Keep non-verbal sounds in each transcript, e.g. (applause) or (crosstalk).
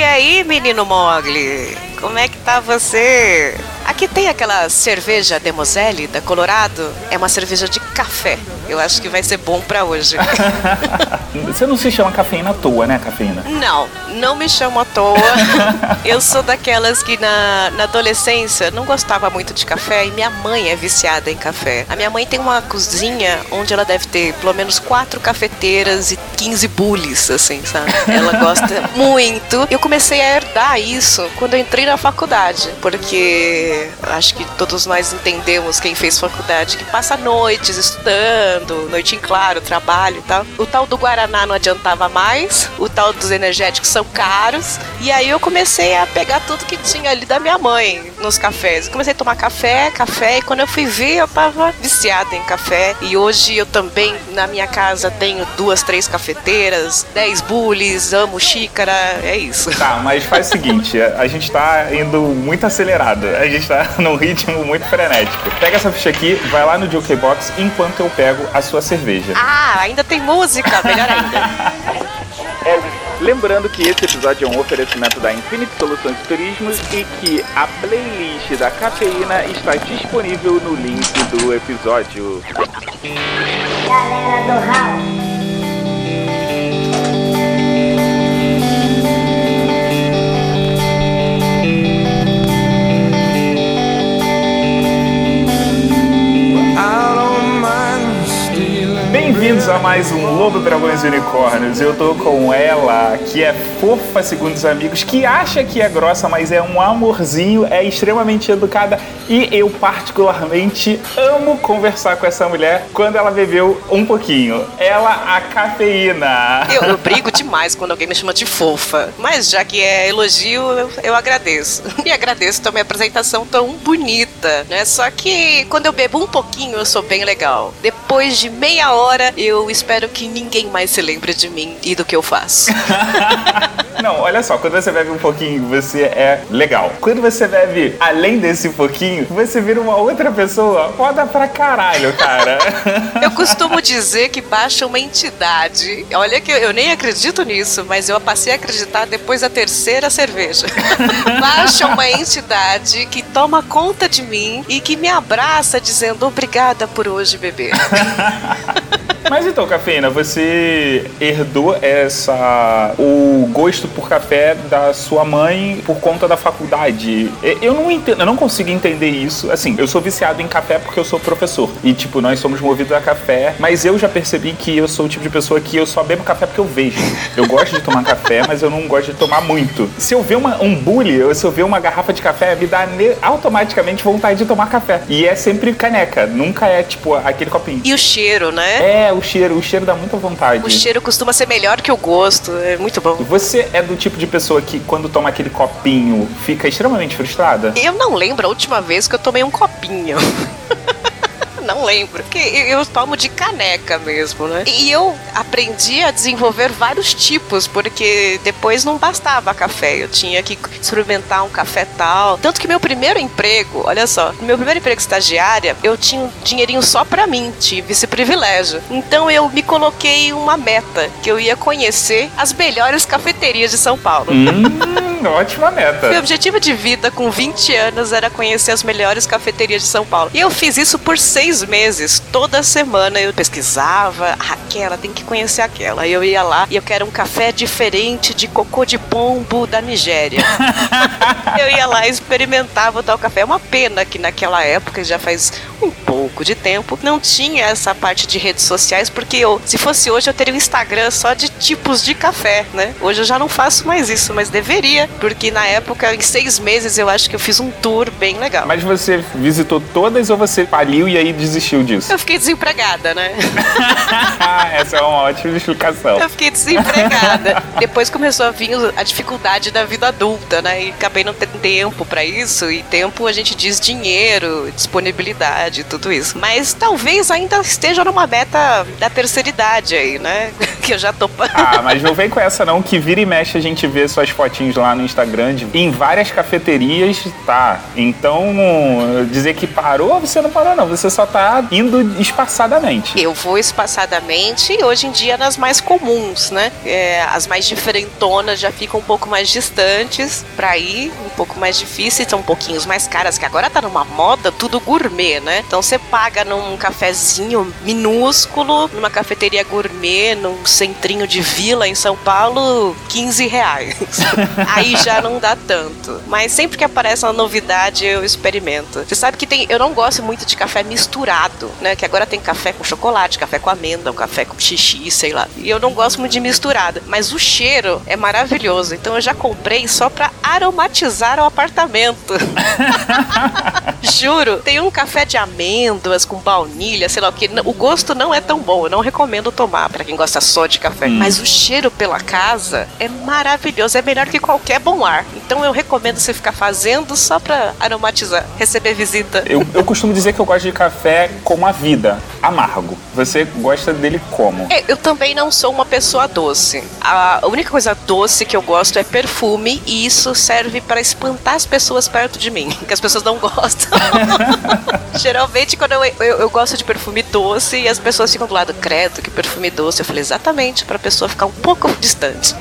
E aí, menino Mogli? Como é que tá você? Aqui tem aquela cerveja Demoselle da Colorado. É uma cerveja de café. Eu acho que vai ser bom para hoje. (laughs) Você não se chama cafeína à toa, né, cafeína? Não, não me chamo à toa. Eu sou daquelas que na, na adolescência não gostava muito de café e minha mãe é viciada em café. A minha mãe tem uma cozinha onde ela deve ter pelo menos quatro cafeteiras e 15 bules, assim, sabe? Ela gosta (laughs) muito. Eu comecei a herdar isso quando eu entrei na faculdade, porque acho que todos nós entendemos quem fez faculdade que passa noites estudando, noite em claro, trabalho e tal. O tal do Guaraná não adiantava mais, o tal dos energéticos são caros, e aí eu comecei a pegar tudo que tinha ali da minha mãe nos cafés. Comecei a tomar café, café, e quando eu fui ver, eu tava viciada em café. E hoje eu também, na minha casa, tenho duas, três cafeteiras, dez bules, amo xícara, é isso. Tá, mas faz o seguinte, a gente tá indo muito acelerado. A gente tá (laughs) num ritmo muito frenético. Pega essa ficha aqui, vai lá no Jukebox enquanto eu pego a sua cerveja. Ah, ainda tem música, melhor ainda. (laughs) Lembrando que esse episódio é um oferecimento da Infinity Soluções de Turismo e que a playlist da cafeína está disponível no link do episódio. Galera do House. Mais um Lobo, Dragões e Unicórnios. Eu tô com ela, que é fofa, segundo os amigos, que acha que é grossa, mas é um amorzinho, é extremamente educada e eu, particularmente, amo conversar com essa mulher quando ela bebeu um pouquinho. Ela, a cafeína. Eu, eu brigo demais quando alguém me chama de fofa, mas já que é elogio, eu, eu agradeço. (laughs) E agradeço também a apresentação tão bonita, né? Só que quando eu bebo um pouquinho, eu sou bem legal. Depois de meia hora, eu espero que ninguém mais se lembre de mim e do que eu faço. (laughs) Não, olha só, quando você bebe um pouquinho, você é legal. Quando você bebe além desse pouquinho, você vira uma outra pessoa foda pra caralho, cara. (laughs) Eu costumo dizer que baixa uma entidade. Olha que eu, nem acredito nisso, mas eu passei a acreditar depois da terceira cerveja. (laughs) Baixa uma entidade que toma conta de mim e que me abraça dizendo obrigada por hoje beber. Mas então, cafeína, você herdou essa o gosto por café da sua mãe por conta da faculdade. E- Eu não entendo, eu não consigo entender isso. Assim, eu sou viciado em café porque eu sou professor. E tipo, nós somos movidos a café, mas eu já percebi que eu sou o tipo de pessoa que eu só bebo café porque eu vejo. Eu gosto de tomar café, mas eu não gosto de tomar muito. Se eu ver uma, um bully, ou se eu ver uma garrafa de café, me dá automaticamente vontade de tomar café. E é sempre caneca, nunca é tipo aquele copinho. E o cheiro, né? É, o cheiro, o cheiro dá muita vontade. O cheiro costuma ser melhor que o gosto. É muito bom. Você é do tipo de pessoa que, quando toma aquele copinho, fica extremamente frustrada? Eu não lembro a última vez que eu tomei um copinho. (laughs) Não lembro. Porque eu tomo de caneca mesmo, né? E eu aprendi a desenvolver vários tipos, porque depois não bastava café. Eu tinha que experimentar um café tal. Tanto que meu primeiro emprego, olha só, meu primeiro emprego estagiária, eu tinha um dinheirinho só pra mim, tive esse privilégio. Então eu me coloquei uma meta, que eu ia conhecer as melhores cafeterias de São Paulo. Hum, (laughs) ótima meta. Meu objetivo de vida com 20 anos era conhecer as melhores cafeterias de São Paulo. E eu fiz isso por seis meses. Toda semana eu pesquisava. "Ah, Aquela, tem que conhecer aquela. Eu ia lá e eu quero um café diferente de cocô de pombo da Nigéria. (laughs) eu ia lá e experimentava o tal café. É uma pena que naquela época, já faz um pouco de tempo, não tinha essa parte de redes sociais, porque eu, se fosse hoje, eu teria um Instagram só de tipos de café, né? Hoje eu já não faço mais isso, mas deveria, porque na época, em seis meses, eu acho que eu fiz um tour bem legal. Mas você visitou todas ou você faliu e aí desistiu disso? Eu fiquei desempregada, né? (laughs) Essa é uma ótima explicação. Eu fiquei desempregada. Depois começou a vir a dificuldade da vida adulta, né? E acabei não tendo tempo pra isso. E tempo a gente diz dinheiro, disponibilidade, tudo isso. Mas talvez ainda esteja numa meta da terceira idade aí, né? (laughs) Que eu já tô. Ah, mas não vem com essa não, que vira e mexe a gente vê suas fotinhos lá no no Instagram de, em várias cafeterias, tá. Então, dizer que parou, você não parou, não. Você só tá indo espaçadamente. Eu vou espaçadamente e hoje em dia nas mais comuns, né? É, as mais diferentonas já ficam um pouco mais distantes para ir, pouco mais difíceis, são um pouquinho mais caras, que agora tá numa moda tudo gourmet, né? Então você paga num cafezinho minúsculo, numa cafeteria gourmet, num centrinho de vila em São Paulo, 15 reais. (laughs) Aí já não dá tanto. Mas sempre que aparece uma novidade, eu experimento. Você sabe que tem. Eu não gosto muito de café misturado, né? Que agora tem café com chocolate, café com amêndoa, café com xixi, sei lá. E eu não gosto muito de misturado. Mas o cheiro é maravilhoso. Então eu já comprei só pra aromatizar o apartamento. (laughs) Juro, tem um café de amêndoas com baunilha, sei lá o que. O gosto não é tão bom. Eu não recomendo tomar para quem gosta só de café. Hum. Mas o cheiro pela casa é maravilhoso. É melhor que qualquer bom ar. Então eu recomendo você ficar fazendo só pra aromatizar, receber visita. Eu, eu costumo dizer que eu gosto de café como a vida, amargo. Você gosta dele como? É, eu também não sou uma pessoa doce. A única coisa doce que eu gosto é perfume e isso serve para espantar as pessoas perto de mim, que as pessoas não gostam. (laughs) Geralmente, quando eu, eu, eu, gosto de perfume doce e as pessoas ficam do lado, credo, que perfume doce. Eu falei, exatamente, pra pessoa ficar um pouco distante.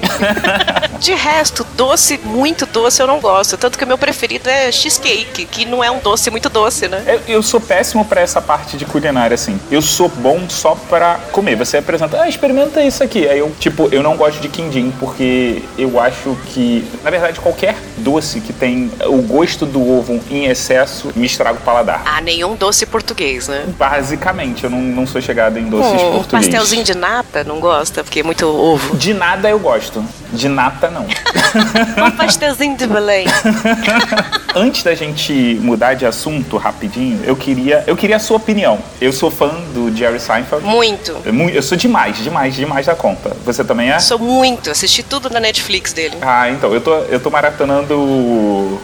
(laughs) de resto, doce, muito doce, eu não gosto. Tanto que o meu preferido é cheesecake, que não é um doce muito doce, né? Eu, eu sou péssimo para essa parte de culinária, assim. Eu sou bom só para comer. Você apresenta, ah, experimenta isso aqui. Aí eu, tipo, eu não gosto de quindim, porque eu acho que, na verdade, qualquer doce que tem o gosto do ovo em excesso me estraga o paladar. Ah, nenhum doce português, né? Basicamente, eu não, não sou chegado em doces oh, portugueses. Pastelzinho de nata, não gosta? Porque é muito ovo. De nada eu gosto. De nata, não. (laughs) um pastelzinho de Belém. (laughs) Antes da gente mudar de assunto rapidinho, eu queria, eu queria a sua opinião. Eu sou fã do Jerry Seinfeld. Muito. Eu, eu sou demais, demais, demais da conta. Você também é? Sou muito. Assisti tudo na Netflix dele. Ah, então. Eu tô, eu tô maratonando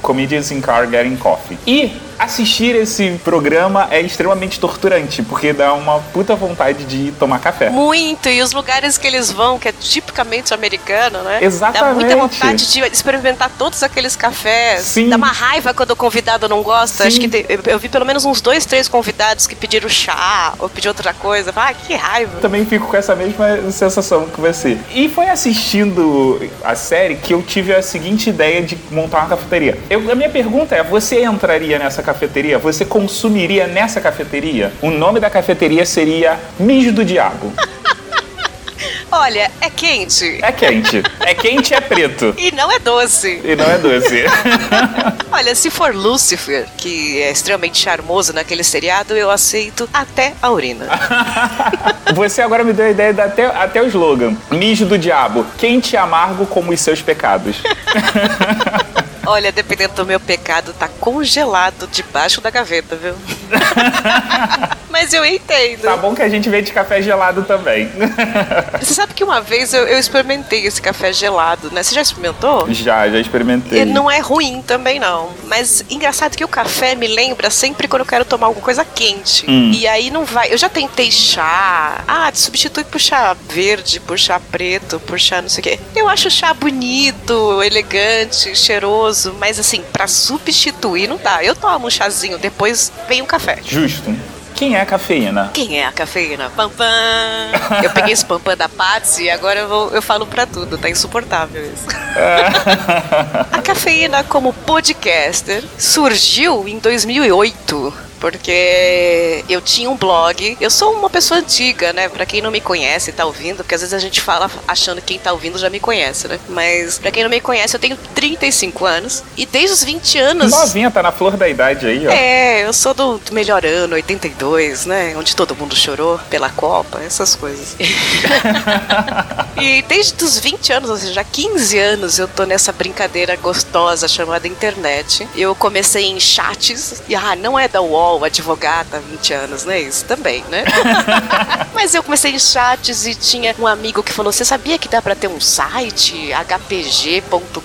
Comedians in Car Getting Coffee. E assistir esse programa é extremamente torturante, porque dá uma puta vontade de tomar café. Muito, e os lugares que eles vão, que é tipicamente americano, né? Exatamente. Dá muita vontade de experimentar todos aqueles cafés. Sim. Dá uma raiva quando o convidado não gosta. Sim. Acho que te, eu vi pelo menos uns dois, três convidados que pediram chá ou pediram outra coisa. Ah, que raiva. Também fico com essa mesma sensação que você. E foi assistindo a série que eu tive a seguinte ideia de montar uma cafeteria. Eu, a minha pergunta é: você entraria nessa cafeteria? Você consumiria nessa cafeteria? O nome da cafeteria seria Mijo do Diabo. (laughs) Olha, é quente. É quente. É quente e é preto. E não é doce. E não é doce. (laughs) Olha, se for Lucifer, que é extremamente charmoso naquele seriado, eu aceito até a urina. (laughs) Você agora me deu a ideia de até, até o slogan. Mijo do diabo. Quente e amargo como os seus pecados. Olha, dependendo do meu pecado, tá congelado debaixo da gaveta, viu? (laughs) Mas eu entendo. Tá bom que a gente vende café gelado também. (laughs) Você sabe que uma vez eu, eu, experimentei esse café gelado, né? Você já experimentou? Já, já experimentei. E não é ruim também, não. Mas engraçado que o café me lembra sempre quando eu quero tomar alguma coisa quente. Hum. E aí não vai. Eu já tentei chá. Ah, substitui por chá verde, por chá preto, por chá não sei o quê. Eu acho chá bonito, elegante, cheiroso gostoso, mas assim, para substituir não dá. Eu tomo um chazinho, depois vem um café. Justo. Quem é a cafeína? Quem é a cafeína? Pam, pam. Eu peguei esse pam, pam da Patsy e agora eu, vou, eu falo pra tudo, tá insuportável isso. (laughs) a cafeína como podcaster surgiu em 2008 porque eu tinha um blog. Eu sou uma pessoa antiga, né? Pra quem não me conhece e tá ouvindo, porque às vezes a gente fala achando que quem tá ouvindo já me conhece, né? Mas pra quem não me conhece, eu tenho 35 anos e desde os 20 anos. Novinha, tá na flor da idade aí, ó. É, eu sou do, do melhor ano, 82, né? Onde todo mundo chorou pela Copa, essas coisas. (laughs) e desde os 20 anos, ou seja, 15 anos, eu tô nessa brincadeira gostosa chamada internet. Eu comecei em chats, e ah, não é da UOL UOL, advogada há 20 anos, né? Isso também, né? (laughs) Mas eu comecei em chats e tinha um amigo que falou: Você sabia que dá para ter um site hpg.com.br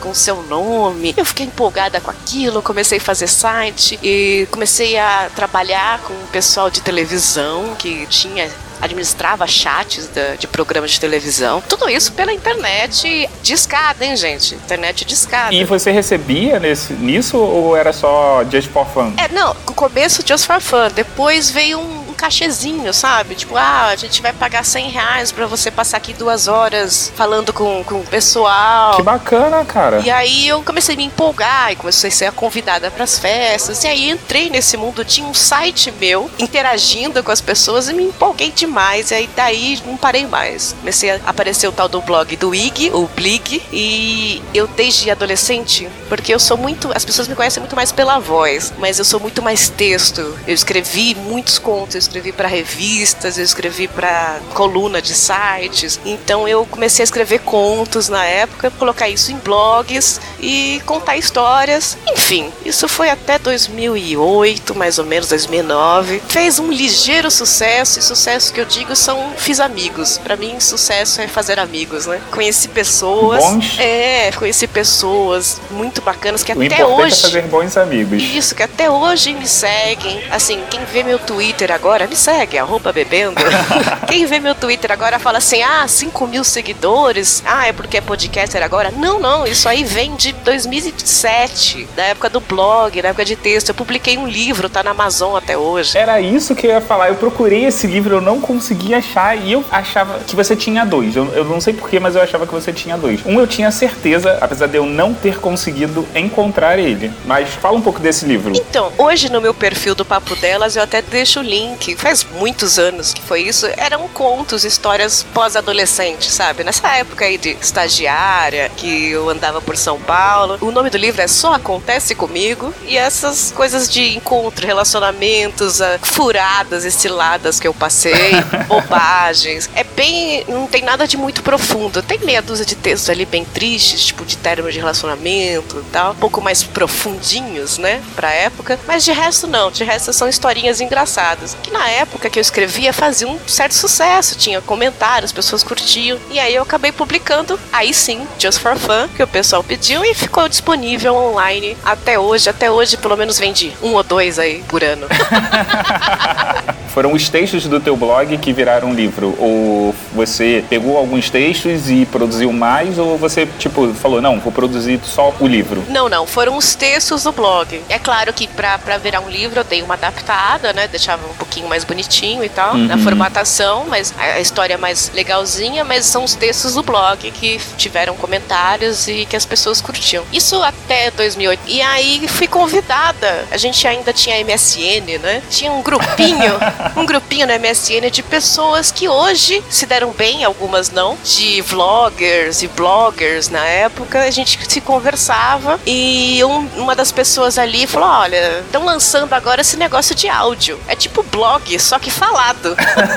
com seu nome? Eu fiquei empolgada com aquilo, comecei a fazer site e comecei a trabalhar com o pessoal de televisão que tinha administrava chats da- de programas de televisão. Tudo isso pela internet discada, hein, gente? Internet discada. E você recebia nesse, nisso ou era só just for fun? É, não, no começo just for fun, depois veio um, um cachezinho, sabe? Tipo, ah, a gente vai pagar 100 reais pra você passar aqui duas horas falando com, com o pessoal. Que bacana, cara. E aí eu comecei a me empolgar e comecei a ser convidada pras festas. E aí entrei nesse mundo, tinha um site meu interagindo com as pessoas e me empolguei demais. E aí daí não parei mais. Comecei a aparecer o tal do blog do IG, o Blig, e eu desde adolescente, porque eu sou muito, as pessoas me conhecem muito mais pela voz, mas eu sou muito mais texto. Eu escrevi muitos contos, escrevi pra revistas, eu escrevi pra coluna de sites. Então eu comecei a escrever contos na época, colocar isso em blogs e contar histórias. Enfim, isso foi até 2008, mais ou menos 2009. Fez um ligeiro sucesso, e sucesso que eu digo são fiz amigos. Pra mim, sucesso é fazer amigos, né? Conheci pessoas. Bons? É, conheci pessoas muito bacanas que O até importante hoje é fazer bons amigos. isso, que até hoje me seguem. Assim, quem vê meu Twitter agora, me segue, arroba bebendo. (laughs) quem vê meu Twitter agora fala assim, ah, 5 mil seguidores. Ah, é porque é podcaster agora. Não, não, isso aí vem de 2007, da época do blog, da época de texto. Eu publiquei um livro, tá na Amazon até hoje. Era isso que eu ia falar. Eu procurei esse livro, eu não consegui achar e eu achava que você tinha dois. Eu, eu não sei porquê, mas eu achava que você tinha dois. Um eu tinha certeza, apesar de eu não ter conseguido encontrar ele. Mas fala um pouco desse livro. Então, hoje no meu perfil do Papo Delas eu até deixo o link. Faz muitos anos que foi isso. Eram contos, histórias pós-adolescente, sabe? Nessa época aí de estagiária, que eu andava por São Paulo. O nome do livro é Só Acontece Comigo. E essas coisas de encontro, relacionamentos, ah, furadas e ciladas que eu passei, (laughs) bobagens. É bem. Não tem nada de muito profundo. Tem meia dúzia de textos ali bem tristes, tipo de término de relacionamento e tal. Um pouco mais profundinhos, né? Pra época. Mas de resto, não. De resto, são historinhas engraçadas. Que na época que eu escrevia fazia um certo sucesso. Tinha comentários, pessoas curtiam. E aí eu acabei publicando, aí sim, Just for Fun, que o pessoal pediu e ficou disponível online até hoje. Até hoje, pelo menos, vende um ou dois aí por ano. (laughs) Foram os textos do teu blog que viraram livro? Ou você pegou alguns textos e produziu mais? Ou você, tipo, falou, não, vou produzir só o livro? Não, não, foram os textos do blog. É claro que pra, pra virar um livro eu dei uma adaptada, né? Deixava um pouquinho mais bonitinho e tal, na formatação, mas a história é mais legalzinha, mas são os textos do blog que tiveram comentários e que as pessoas curtiam. Isso até 2008. E aí fui convidada. A gente ainda tinha MSN, né? Tinha um grupinho, (laughs) um grupinho no MSN de pessoas que hoje se deram bem, algumas não, de vloggers e bloggers na época. A gente se conversava e um- uma das pessoas ali falou: Olha, estão lançando agora esse negócio de áudio. É tipo blog, só que falado.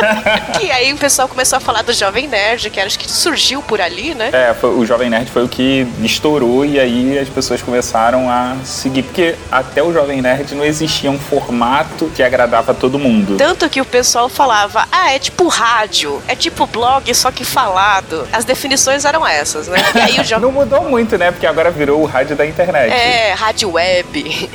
(laughs) e aí o pessoal começou a falar do Jovem Nerd, que acho que surgiu por ali, né? É, foi- o Jovem Nerd foi o que estourou e aí as pessoas começaram a seguir. Porque até o Jovem Nerd não existia um formato que agradava a todo mundo. Tanto que o pessoal falava, ah, é tipo rádio, é tipo blog, só que falado. As definições eram essas, né? E aí o Jovem (laughs) Não mudou muito, né? Porque agora virou o rádio da internet. É, rádio web.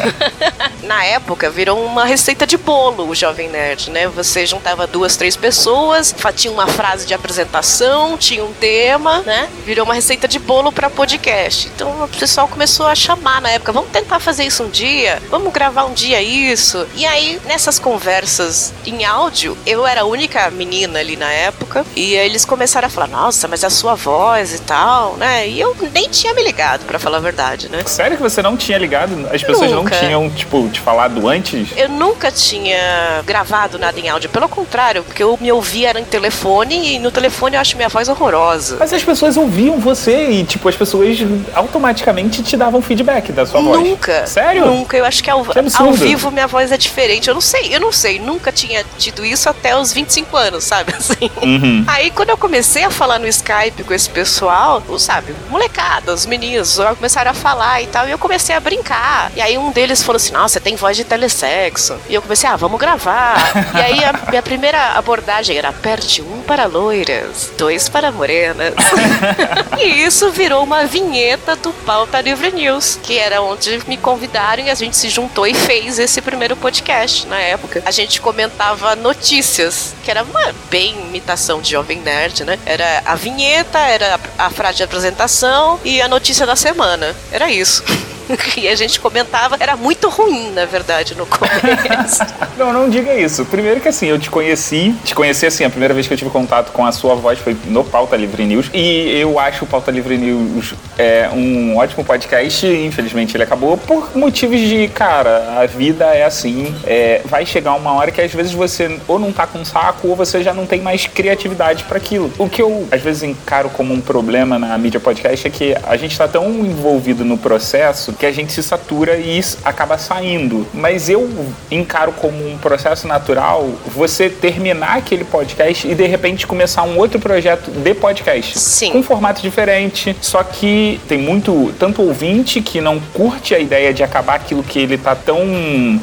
(laughs) Na época virou uma receita de bolo o Jovem Nerd, né? Você juntava duas, três pessoas, tinha uma frase de apresentação, tinha um tema, né? Virou uma receita de bolo pra podcast. Então o pessoal começou a chamar na época, vamos tentar fazer isso um dia, vamos gravar um dia isso. E aí nessas conversas em áudio, eu era a única menina ali na época e eles começaram a falar: "Nossa, mas a sua voz e tal", né? E eu nem tinha me ligado, pra falar a verdade, né? Sério que você não tinha ligado? As pessoas Nunca. não tinham, tipo, te falado antes? Eu nunca tinha gravado nada em áudio. Pelo contrário, porque eu me ouvia era em telefone e no telefone eu acho minha voz horrorosa. Mas as pessoas ouviam você e, tipo, as pessoas automaticamente te davam feedback da sua voz. Nunca. Sério? Nunca. Eu acho que ao, Que ao vivo minha voz é diferente. Eu não sei, eu não sei. Nunca tinha tido isso até os 25 anos, sabe? (laughs) Assim. Uhum. Aí quando eu comecei a falar no Skype com esse pessoal, sabe, molecada, os meninos começaram a falar e tal, e eu comecei a brincar. E aí um deles falou assim: Nossa, você tem voz de telesexo. E eu comecei, ah, vamos gravar. e aí a minha primeira abordagem era: aperte um para loiras, dois para morenas. (laughs) e isso virou uma vinheta do Pauta Livre News, que era onde me convidaram e a gente se juntou e fez esse primeiro podcast na época. A gente comentava notícias, que era uma bem imitação de Jovem Nerd, né? Era a vinheta, era a frase de apresentação e a notícia da semana. Era isso. (laughs) (laughs) e a gente comentava, era muito ruim, na verdade, no começo. (laughs) não, não diga isso. Primeiro que assim, eu te conheci, te conheci assim, a primeira vez que eu tive contato com a sua voz foi no Pauta Livre News. E eu acho o Pauta Livre News é, um ótimo podcast. Infelizmente ele acabou por motivos de, cara, a vida é assim. É, vai chegar uma hora que às vezes você ou não tá com saco ou você já não tem mais criatividade para aquilo. O que eu às vezes encaro como um problema na mídia podcast é que a gente tá tão envolvido no processo que a gente se satura e acaba saindo. Mas eu encaro como um processo natural você terminar aquele podcast e de repente começar um outro projeto de podcast. Sim. Com um formato diferente. Só que tem muito, tanto ouvinte que não curte a ideia de acabar aquilo que ele tá tão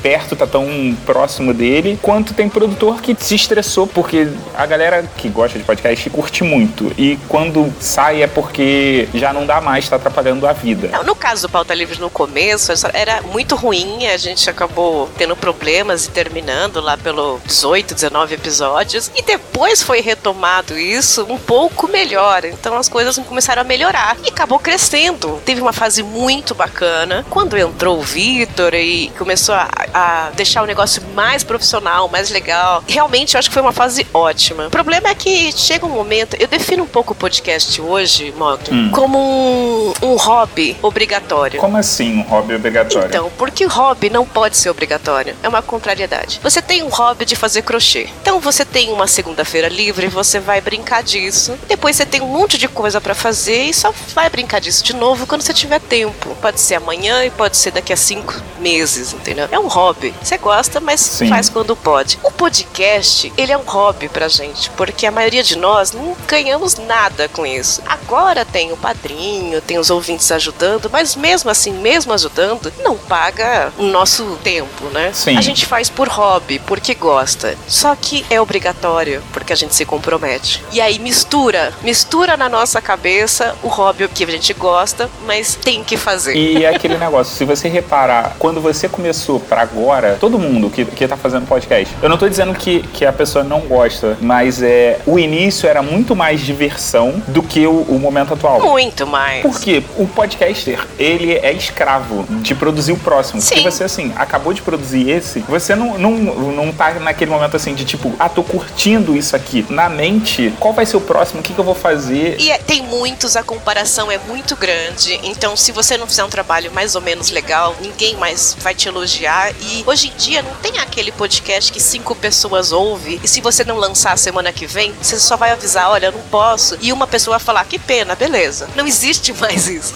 perto, tá tão próximo dele, quanto tem produtor que se estressou porque a galera que gosta de podcast curte muito. E quando sai é porque já não dá mais, tá atrapalhando a vida. Não, no caso do Pauta Livre no começo era muito ruim, a gente acabou tendo problemas e terminando lá pelo 18, 19 episódios. E depois foi retomado isso um pouco melhor. Então as coisas começaram a melhorar e acabou crescendo. Teve uma fase muito bacana. Quando entrou o Vitor e começou a, a, deixar o negócio mais profissional, mais legal, realmente eu acho que foi uma fase ótima. O problema é que chega um momento, eu defino um pouco o podcast hoje, Moto, hum. como um, um hobby obrigatório. Como assim? Assim um hobby obrigatório? Então, porque hobby não pode ser obrigatório. É uma contrariedade. Você tem um hobby de fazer crochê. Então você tem uma segunda-feira livre, você vai brincar disso. Depois você tem um monte de coisa para fazer e só vai brincar disso de novo quando você tiver tempo. Pode ser amanhã e pode ser daqui a cinco meses, entendeu? É um hobby. Você gosta, mas Sim. faz quando pode. O podcast, ele é um hobby pra gente, porque a maioria de nós não ganhamos nada com isso. Agora tem o padrinho, tem os ouvintes ajudando, mas mesmo assim, mesmo ajudando, não paga o nosso tempo, né? Sim. A gente faz por hobby, porque gosta. Só que é obrigatório, porque a gente se compromete. E aí mistura, mistura na nossa cabeça o hobby que a gente gosta, mas tem que fazer. E é aquele negócio, se você reparar, quando você começou para agora, todo mundo que, que tá fazendo podcast, eu não tô dizendo que, que a pessoa não gosta, mas é o início era muito mais diversão do que o, o momento atual. Muito mais. Porque o podcaster, ele é escravo de produzir o próximo. Sim. Porque você, assim, acabou de produzir esse, você não, não, não tá naquele momento assim de tipo, ah, tô curtindo isso aqui. Na mente, qual vai ser o próximo? O que, que eu vou fazer? E é, tem muitos, a comparação é muito grande. Então, se você não fizer um trabalho mais ou menos legal, ninguém mais vai te elogiar. E hoje em dia não tem aquele podcast que cinco pessoas ouvem. E se você não lançar semana que vem, você só vai avisar: olha, eu não posso. E uma pessoa vai falar: que pena, beleza. Não existe (laughs) mais isso.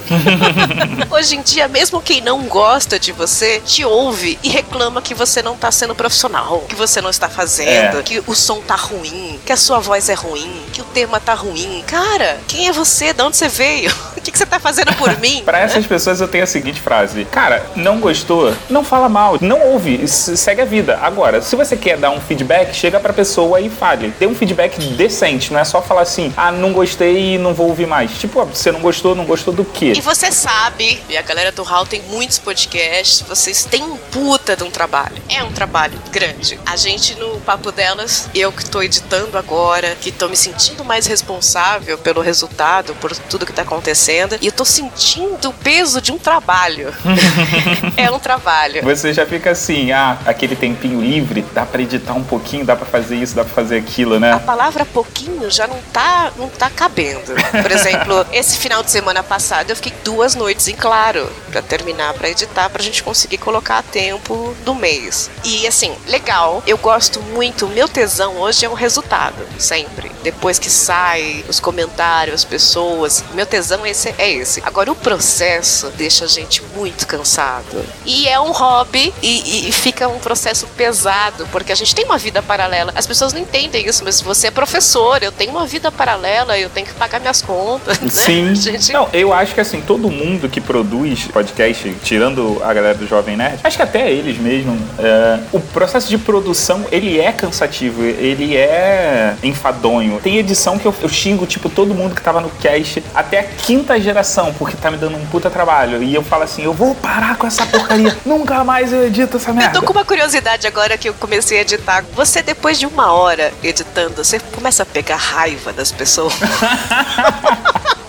(laughs) hoje em dia, mesmo quem não gosta de você, te ouve e reclama que você não tá sendo profissional, que você não está fazendo, é. que o som tá ruim, que a sua voz é ruim, que o tema tá ruim. Cara, quem é você? De onde você veio? (laughs) O que, que você tá fazendo por (laughs) mim? Para essas pessoas eu tenho a seguinte frase: Cara, não gostou? Não fala mal, não ouve, segue a vida. Agora, se você quer dar um feedback, chega pra pessoa e fale. Dê um feedback decente, não é só falar assim, ah, não gostei e não vou ouvir mais. Tipo, você não gostou, não gostou do quê? E você sabe, e a galera do Hall tem muitos podcasts, vocês têm um puta de um trabalho. É um trabalho grande. A gente no Papo Delas, eu que tô editando agora, que tô me sentindo mais responsável pelo resultado, por tudo que tá acontecendo, e eu tô sentindo o peso de um trabalho. (laughs) (laughs) é um trabalho. Você já fica assim, ah, aquele tempinho livre, dá pra editar um pouquinho, dá pra fazer isso, dá pra fazer aquilo, né? A palavra pouquinho já não tá, não tá cabendo. Por (laughs) exemplo, esse final de semana passado eu fiquei duas noites em claro para terminar, para editar, pra gente conseguir colocar a tempo do mês. E assim, legal, eu gosto muito, meu tesão hoje é o resultado, sempre depois que sai, os comentários, as pessoas. Meu tesão esse, é esse. Agora, o processo deixa a gente muito cansado. E é um hobby e, e fica um processo pesado, porque a gente tem uma vida paralela. As pessoas não entendem isso, mas você é professor, eu tenho uma vida paralela, eu tenho que pagar minhas contas. Né? Sim. Gente... Não, eu acho que assim, todo mundo que produz podcast, tirando a galera do Jovem Nerd, acho que até eles mesmo, é, o processo de produção, ele é cansativo, ele é enfadonho. Tem edição que eu, eu xingo, tipo, todo mundo que tava no cast até a quinta geração, porque tá me dando um puta trabalho. E eu falo assim, eu vou parar com essa porcaria, (laughs) nunca mais eu edito essa merda. Eu tô com uma curiosidade agora que eu comecei a editar. Você, depois de uma hora editando, você começa a pegar raiva das pessoas. (laughs)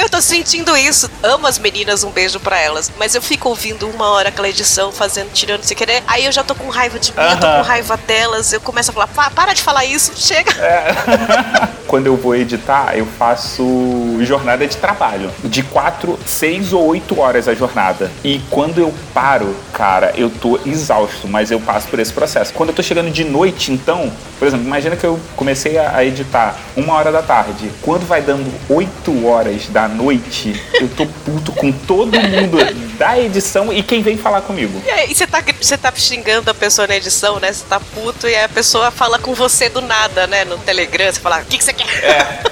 Eu tô sentindo isso. Amo as meninas, um beijo pra elas. Mas eu fico ouvindo uma hora aquela edição, fazendo, tirando sem querer. Aí eu já tô com raiva de mim, eu tô com raiva delas. Eu começo a falar, "Pa- para de falar isso, chega. (laughs) Quando eu vou editar, eu faço jornada de trabalho. De quatro, seis ou oito horas a jornada. E quando eu paro, cara, eu tô exausto, mas eu passo por esse processo. Quando eu tô chegando de noite, então, por exemplo, imagina que eu comecei a editar uma hora da tarde. Quando vai dando oito horas da noite, eu tô puto com todo mundo da edição e quem vem falar comigo. E aí, você tá, você tá xingando a pessoa na edição, né? Você tá puto e a pessoa fala com você do nada, né? No Telegram, você fala, o que, que você quer?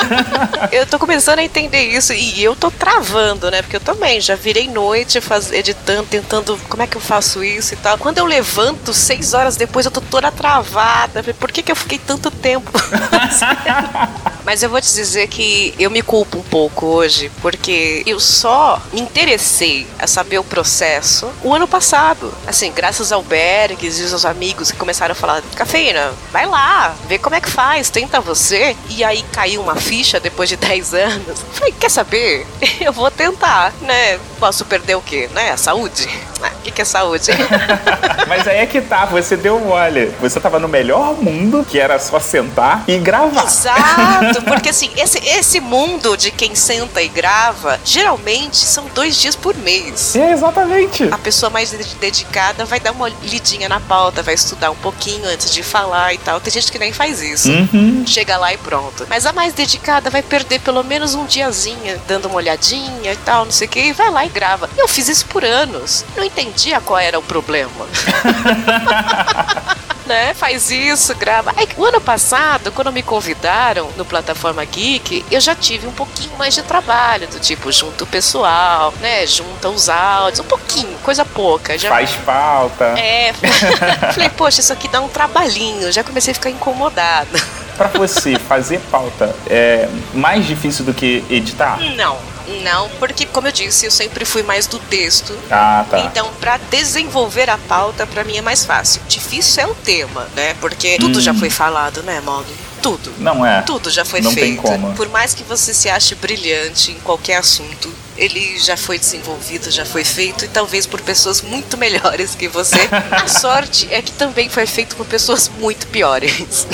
(laughs) eu tô começando a entender isso e eu tô travando, né? Porque eu também já virei noite faz, editando, tentando como é que eu faço isso e tal. Quando eu levanto, seis horas depois, eu tô toda travada. Por que, que eu fiquei tanto tempo? (laughs) Mas eu vou te dizer que eu me culpo um pouco hoje, porque eu só me interessei a saber o processo o ano passado. Assim, graças ao Bergs e os amigos que começaram a falar: Cafeína, vai lá, vê como é que faz, tenta você. E aí caiu uma ficha depois de (laughs) 10 anos. Falei: quer saber? (laughs) Eu vou tentar, né? Posso perder o quê? Né? A saúde? Ah, O que, que é saúde? (laughs) Mas aí é que tá, você deu mole. Você tava no melhor mundo, que era só sentar e gravar. Exato, porque assim, esse, esse mundo de quem senta e grava, geralmente são dois dias por mês. É, exatamente. A pessoa mais de- dedicada vai dar uma lidinha na pauta, vai estudar um pouquinho antes de falar e tal. Tem gente que nem faz isso. Uhum. Chega lá e pronto. Mas a mais dedicada vai perder pelo menos um diazinho, dando uma olhadinha e tal, não sei o que, e vai lá e grava. Eu fiz isso por anos. Não entendia qual era o problema. (laughs) né? Faz isso, grava. Aí, o ano passado, quando me convidaram no Plataforma Geek, eu já tive um pouquinho mais de trabalho, do tipo, junta o pessoal, né? Junta os áudios, um pouquinho, coisa pouca. Já Faz pauta. é, (laughs) falei, poxa, isso aqui dá um trabalhinho. Já comecei a ficar incomodada. Pra você fazer pauta é mais difícil do que editar? Não, não, porque como eu disse, eu sempre fui mais do texto. Ah, tá. Então, pra desenvolver a pauta, pra mim é mais fácil. Difícil é o tema, né? Porque tudo já foi falado, né, Mogli? Tudo. Não é. Tudo já foi Não tem feito. como. Por mais que você se ache brilhante em qualquer assunto, ele já foi desenvolvido, já foi feito e talvez por pessoas muito melhores que você. (laughs) A sorte é que também foi feito por pessoas muito piores.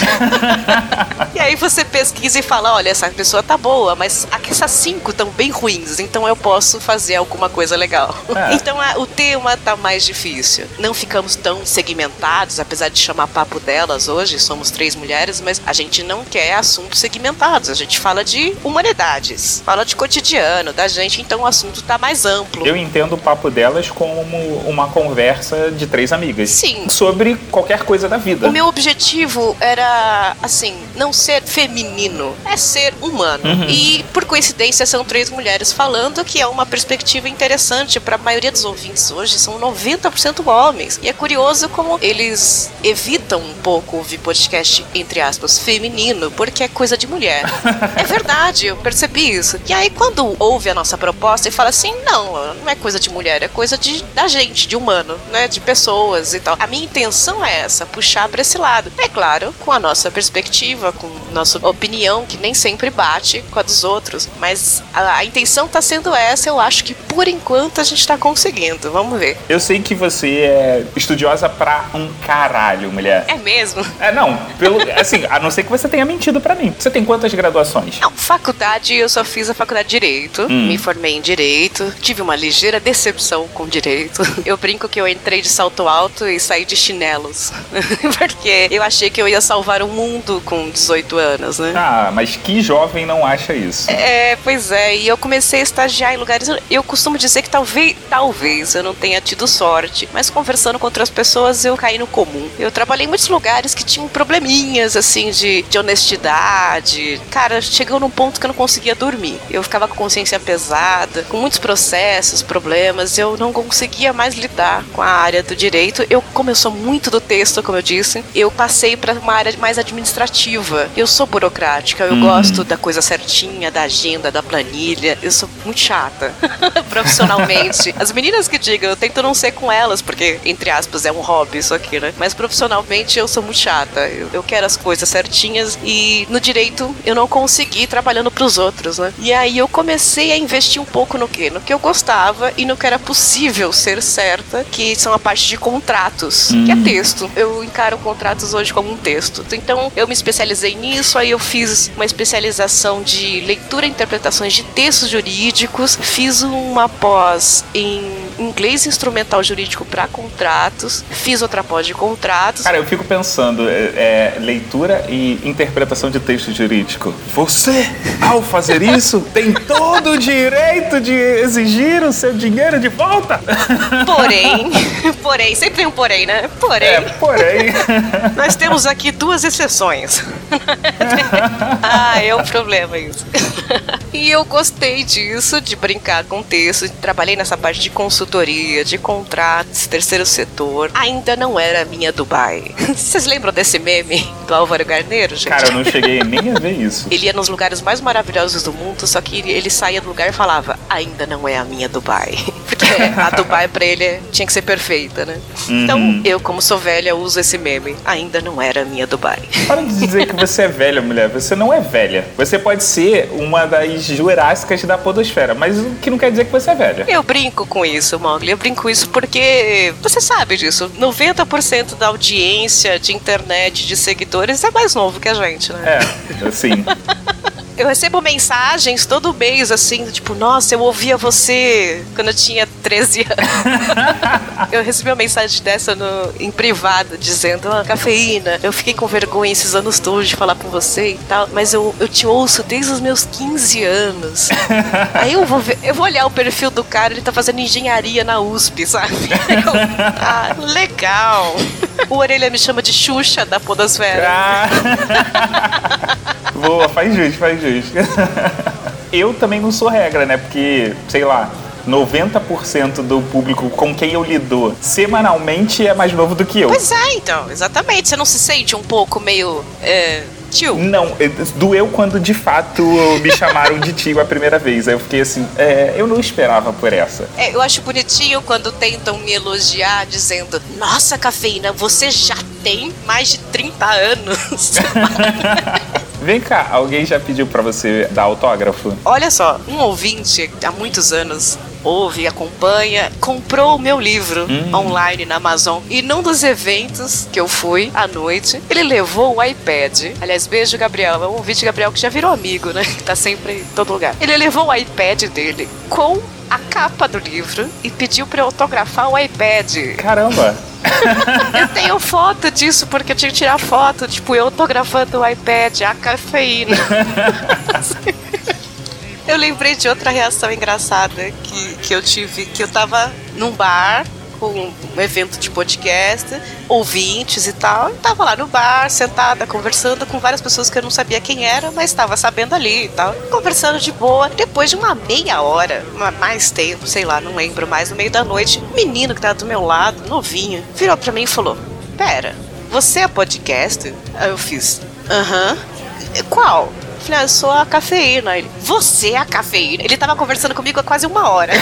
(laughs) e aí você pesquisa e fala: olha, essa pessoa tá boa, mas essas cinco estão bem ruins, então eu posso fazer alguma coisa legal. É. Então o tema tá mais difícil. Não ficamos tão segmentados, apesar de chamar papo delas hoje, somos três mulheres, mas a gente não quer assuntos segmentados. A gente fala de humanidades, fala de cotidiano da gente, então o assunto tá mais amplo. Eu entendo o papo delas como uma conversa de três amigas. Sim. Sobre qualquer coisa da vida. O meu objetivo era, assim, não ser feminino, é ser humano. E, por coincidência, são três mulheres falando, que é uma perspectiva interessante para a maioria dos ouvintes hoje, são 90% homens. E é curioso como eles evitam um pouco ouvir podcast, entre aspas, feminino, porque é coisa de mulher. (laughs) é verdade, eu percebi isso. E aí, quando ouve a nossa proposta e fala assim, não, não é coisa de mulher, é coisa de, da gente, de humano, né? De pessoas e tal. A minha intenção é essa, puxar para esse lado. É claro, com a nossa perspectiva, com nossa opinião, que nem sempre bate com a dos outros. Mas a, a intenção tá sendo essa, eu acho que por enquanto a gente tá conseguindo. Vamos ver. Eu sei que você é estudiosa pra um caralho, mulher. É mesmo? É, não, pelo, assim, a não ser que você tenha mentido pra mim. Você tem quantas graduações? Não, faculdade, eu só fiz a faculdade de Direito, me formei em direito, tive uma ligeira decepção com direito. Eu brinco que eu entrei de salto alto e saí de chinelos, (laughs) porque eu achei que eu ia salvar o mundo com 18 anos, né? Ah, mas que jovem não acha isso? É, pois é, e eu comecei a estagiar em lugares. Eu costumo dizer que talvez, talvez eu não tenha tido sorte, mas conversando com outras pessoas eu caí no comum. Eu trabalhei em muitos lugares que tinham probleminhas, assim, de, de honestidade. Cara, chegou num ponto que eu não conseguia dormir. Eu ficava com consciência pesada, com muitos processos, problemas. Eu não conseguia mais lidar com a área do direito. Eu, como eu sou muito do texto, como eu disse, eu passei para uma área mais administrativa. Eu sou burocrática, eu uhum. gosto da coisa certinha, da agenda, da planilha. Eu sou muito chata (laughs) profissionalmente. As meninas que digam, eu tento não ser com elas, porque, entre aspas, é um hobby isso aqui, né? Mas profissionalmente eu sou muito chata. Eu, eu quero as coisas certinhas e no direito eu não consegui trabalhando para os outros, né? E aí eu comecei a investir um pouco no que? No que eu gostava e no que era possível ser certa, que são a parte de contratos, que é hum. texto. Eu encaro contratos hoje como um texto. Então eu me especializei nisso, aí eu fiz uma especialização de leitura e interpretações de textos jurídicos, fiz uma pós em inglês instrumental jurídico para contratos, fiz outra pós de contratos. Cara, eu fico pensando, é, é, leitura e interpretação de texto jurídico. Você, ao fazer isso, tem todo o direito de exigir o seu dinheiro de volta. Porém, (laughs) porém, sempre tem um porém, né? Porém. É, porém. (laughs) Nós temos aqui duas exceções. (laughs) ah, é um problema isso. E eu gostei disso, de brincar com texto, trabalhei nessa parte de consultoria, de contratos, terceiro setor. Ainda não era minha Dubai. Vocês lembram desse meme do Álvaro Garneiro, gente? Cara, eu não cheguei nem a ver isso. Ele ia nos lugares mais maravilhosos do mundo, só que ele saía do lugar e falava: ainda não é a minha Dubai. (laughs) Porque a Dubai pra ele tinha que ser perfeita, né? Uhum. Então, eu, como sou velha, uso esse meme. Ainda não era a minha Dubai. (laughs) Para de dizer que você é velha, mulher. Você não é velha. Você pode ser uma das jurássicas da podosfera, mas o que não quer dizer que você é velha. Eu brinco com isso, Mogli. Eu brinco com isso porque você sabe disso. 90% da audiência de internet, de seguidores, é mais novo que a gente, né? É, assim. (laughs) eu recebo mensagens todo mês, assim, tipo, nossa, eu ouvia você quando eu tinha 13 anos. (laughs) eu recebi uma mensagem dessa no, em privado, dizendo, ah, cafeína, eu fiquei com vergonha esses anos todos de falar com você e tal, mas eu, eu te ouço desde os meus 15 anos. (laughs) Aí eu vou ver, eu vou olhar o perfil do cara, ele tá fazendo engenharia na USP, sabe? (laughs) Eu, ah, legal. O Orelha me chama de Xuxa da Podosfera. Ah. Boa, faz jus, faz jus. (laughs) eu também não sou regra, né? Porque, sei lá, 90% do público com quem eu lido semanalmente é mais novo do que eu. Pois é, então, exatamente. Você não se sente um pouco meio. É, tio? Não, doeu quando de fato me chamaram de tio a primeira vez. Aí eu fiquei assim, é, eu não esperava por essa. É, eu acho bonitinho quando tentam me elogiar dizendo: Nossa, cafeína, você já tem mais de 30 anos. (laughs) Vem cá, alguém já pediu para você dar autógrafo? Olha só, um ouvinte há muitos anos ouve, acompanha, comprou o meu livro hum. online na Amazon. E num dos eventos que eu fui à noite, ele levou o iPad. Aliás, beijo, Gabriel. É um ouvinte, Gabriel, que já virou amigo, né? Que (laughs) tá sempre em todo lugar. Ele levou o iPad dele com a capa do livro e pediu para eu autografar o iPad. Caramba! eu tenho foto disso, porque eu tinha que tirar foto, tipo, eu autografando o iPad, a cafeína. (laughs) eu lembrei de outra reação engraçada que, que eu tive, que eu tava num bar com um evento de podcast, ouvintes e tal. Eu tava lá no bar, sentada, conversando com várias pessoas que eu não sabia quem era, mas estava sabendo ali e tal. Conversando de boa. Depois de uma meia hora, mais tempo, sei lá, não lembro mais, no meio da noite, um menino que tava do meu lado, novinho, virou pra mim e falou: Pera, você é podcast? Aí eu fiz: Aham. Qual? Falei, ah, eu sou a cafeína. Ele, você é a cafeína? Ele tava conversando comigo há quase uma hora.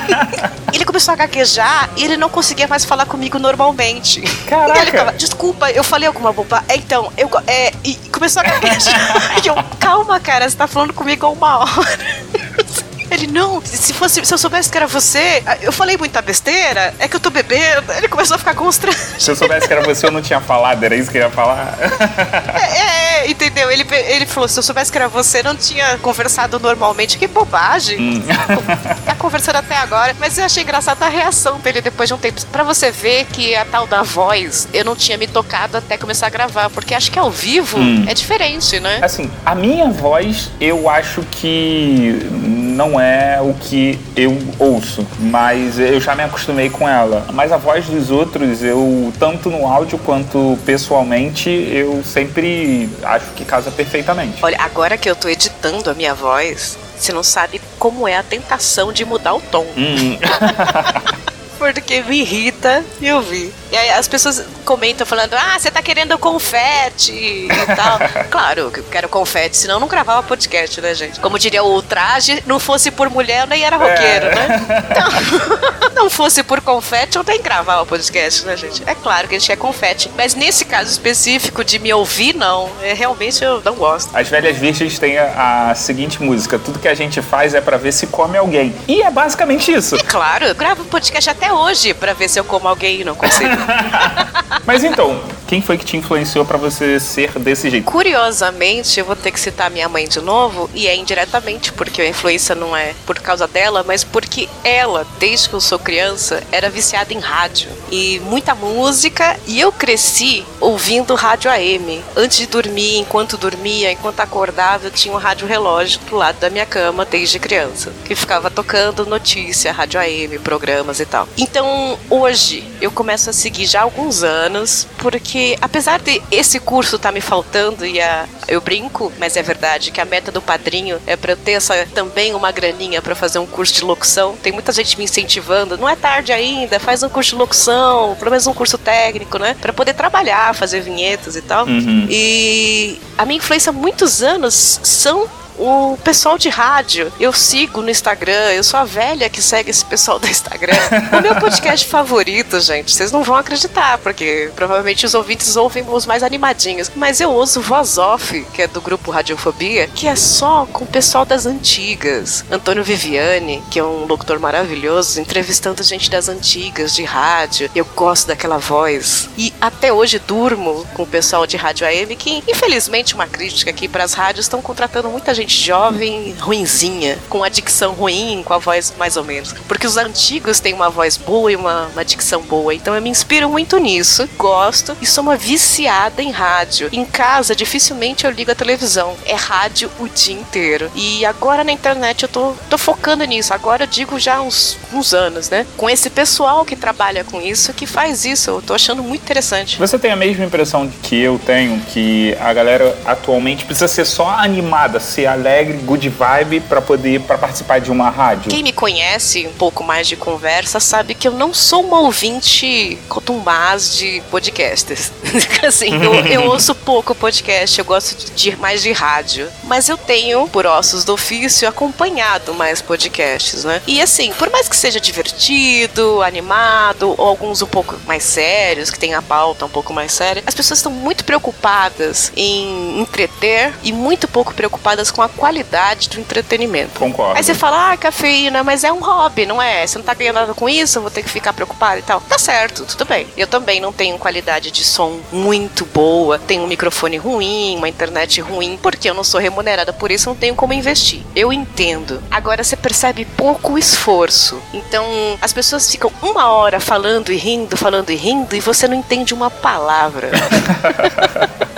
(laughs) ele começou a gaguejar e ele não conseguia mais falar comigo normalmente. Caraca. ele tava, desculpa, eu falei alguma boba. É, então, eu. É, e começou a gaguejar. (laughs) e eu, calma, cara, você tá falando comigo há uma hora. Ele, não, se fosse, se eu soubesse que era você, eu falei muita besteira, é que eu tô bebendo. Ele começou a ficar constrangido. Se eu soubesse que era você, eu não tinha falado, era isso que eu ia falar. é, é É, entendeu? Ele, ele falou: se eu soubesse que era você, não tinha conversado normalmente. Que bobagem. Hum. (laughs) tá conversando até agora. Mas eu achei engraçada a reação dele depois de um tempo. Pra você ver que a tal da voz, eu não tinha me tocado até começar a gravar. Porque acho que ao vivo hum. é diferente, né? Assim, a minha voz, eu acho que não é o que eu ouço, mas eu já me acostumei com ela. Mas a voz dos outros, eu, tanto no áudio quanto pessoalmente, eu sempre acho que casa perfeitamente. Olha, agora que eu tô editando a minha voz, você não sabe como é a tentação de mudar o tom. Hum. (laughs) Porque me irrita e eu vi. E aí as pessoas comentam falando: ah, você tá querendo confete e tal. (laughs) claro que eu quero confete, senão eu não gravava podcast, né, gente? Como diria o traje, não fosse por mulher, eu nem era roqueiro, é. né? (laughs) Então, (laughs) não fosse por confete, eu nem gravava podcast, né, gente? É claro que a gente quer confete. Mas nesse caso específico de me ouvir, não. É, realmente eu não gosto. As velhas virgens têm a, a seguinte música: tudo que a gente faz é para ver se come alguém. E é basicamente isso. É claro, eu gravo podcast até hoje para ver se eu como alguém e não consigo. (laughs) Mas então, quem foi que te influenciou para você ser desse jeito? Curiosamente, eu vou ter que citar minha mãe de novo, e é indiretamente, porque a influência não é por causa dela, mas porque ela, desde que eu sou criança, era viciada em rádio. E muita música, e eu cresci ouvindo rádio AM. Antes de dormir, enquanto dormia, enquanto acordava, eu tinha um rádio relógio do lado da minha cama desde criança, que ficava tocando notícia, rádio AM, programas e tal. Então, hoje, eu começo a seguir já há alguns anos, porque porque apesar de esse curso estar tá me faltando e a, eu brinco, mas é verdade que a meta do padrinho é para eu ter essa, também uma graninha para fazer um curso de locução. Tem muita gente me incentivando, não é tarde ainda, faz um curso de locução, pelo menos um curso técnico, né, para poder trabalhar, fazer vinhetas e tal. Uhum. E a minha influência há muitos anos são o pessoal de rádio, eu sigo no Instagram, eu sou a velha que segue esse pessoal do Instagram. o meu podcast (laughs) favorito, gente, vocês não vão acreditar, porque provavelmente os ouvintes ouvem os mais animadinhos. Mas eu uso Voz Off, que é do grupo Radiofobia, que é só com o pessoal das antigas. Antônio Viviane, que é um locutor maravilhoso, entrevistando gente das antigas, de rádio. Eu gosto daquela voz. E até hoje durmo com o pessoal de rádio AM, que infelizmente uma crítica aqui para as rádios estão contratando muita gente jovem, ruinzinha, com a dicção ruim, com a voz mais ou menos. Porque os antigos têm uma voz boa e uma, uma dicção boa. Então eu me inspiro muito nisso, gosto e sou uma viciada em rádio. Em casa, dificilmente eu ligo a televisão. É rádio o dia inteiro. E agora na internet eu tô, tô focando nisso. Agora eu digo já uns, uns anos, né? Com esse pessoal que trabalha com isso, que faz isso. Eu tô achando muito interessante. Você tem a mesma impressão que eu tenho, que a galera atualmente precisa ser só animada, ser alegre, good vibe para poder para participar de uma rádio? Quem me conhece um pouco mais de conversa sabe que eu não sou uma ouvinte cotumbaz de podcasts. (laughs) assim, eu, eu, ouço pouco podcast, eu gosto de, mais de rádio. Mas eu tenho, por ossos do ofício, acompanhado mais podcasts, né? E assim, por mais que seja divertido, animado, ou alguns um pouco mais sérios, que tem a pauta um pouco mais séria, as pessoas estão muito preocupadas em entreter e muito pouco preocupadas com a qualidade do entretenimento. Concordo. Aí você fala, ah, cafeína, mas é um hobby, não é? Você não tá ganhando nada com isso, eu vou ter que ficar preocupado e tal. Tá certo, tudo bem. Eu também não tenho qualidade de som muito boa, tenho um microfone ruim, uma internet ruim, porque eu não sou remunerada por isso, não tenho como investir. Eu entendo. Agora você percebe pouco esforço. Então, as pessoas ficam uma hora falando e rindo, falando e rindo, e você não entende uma palavra. (laughs)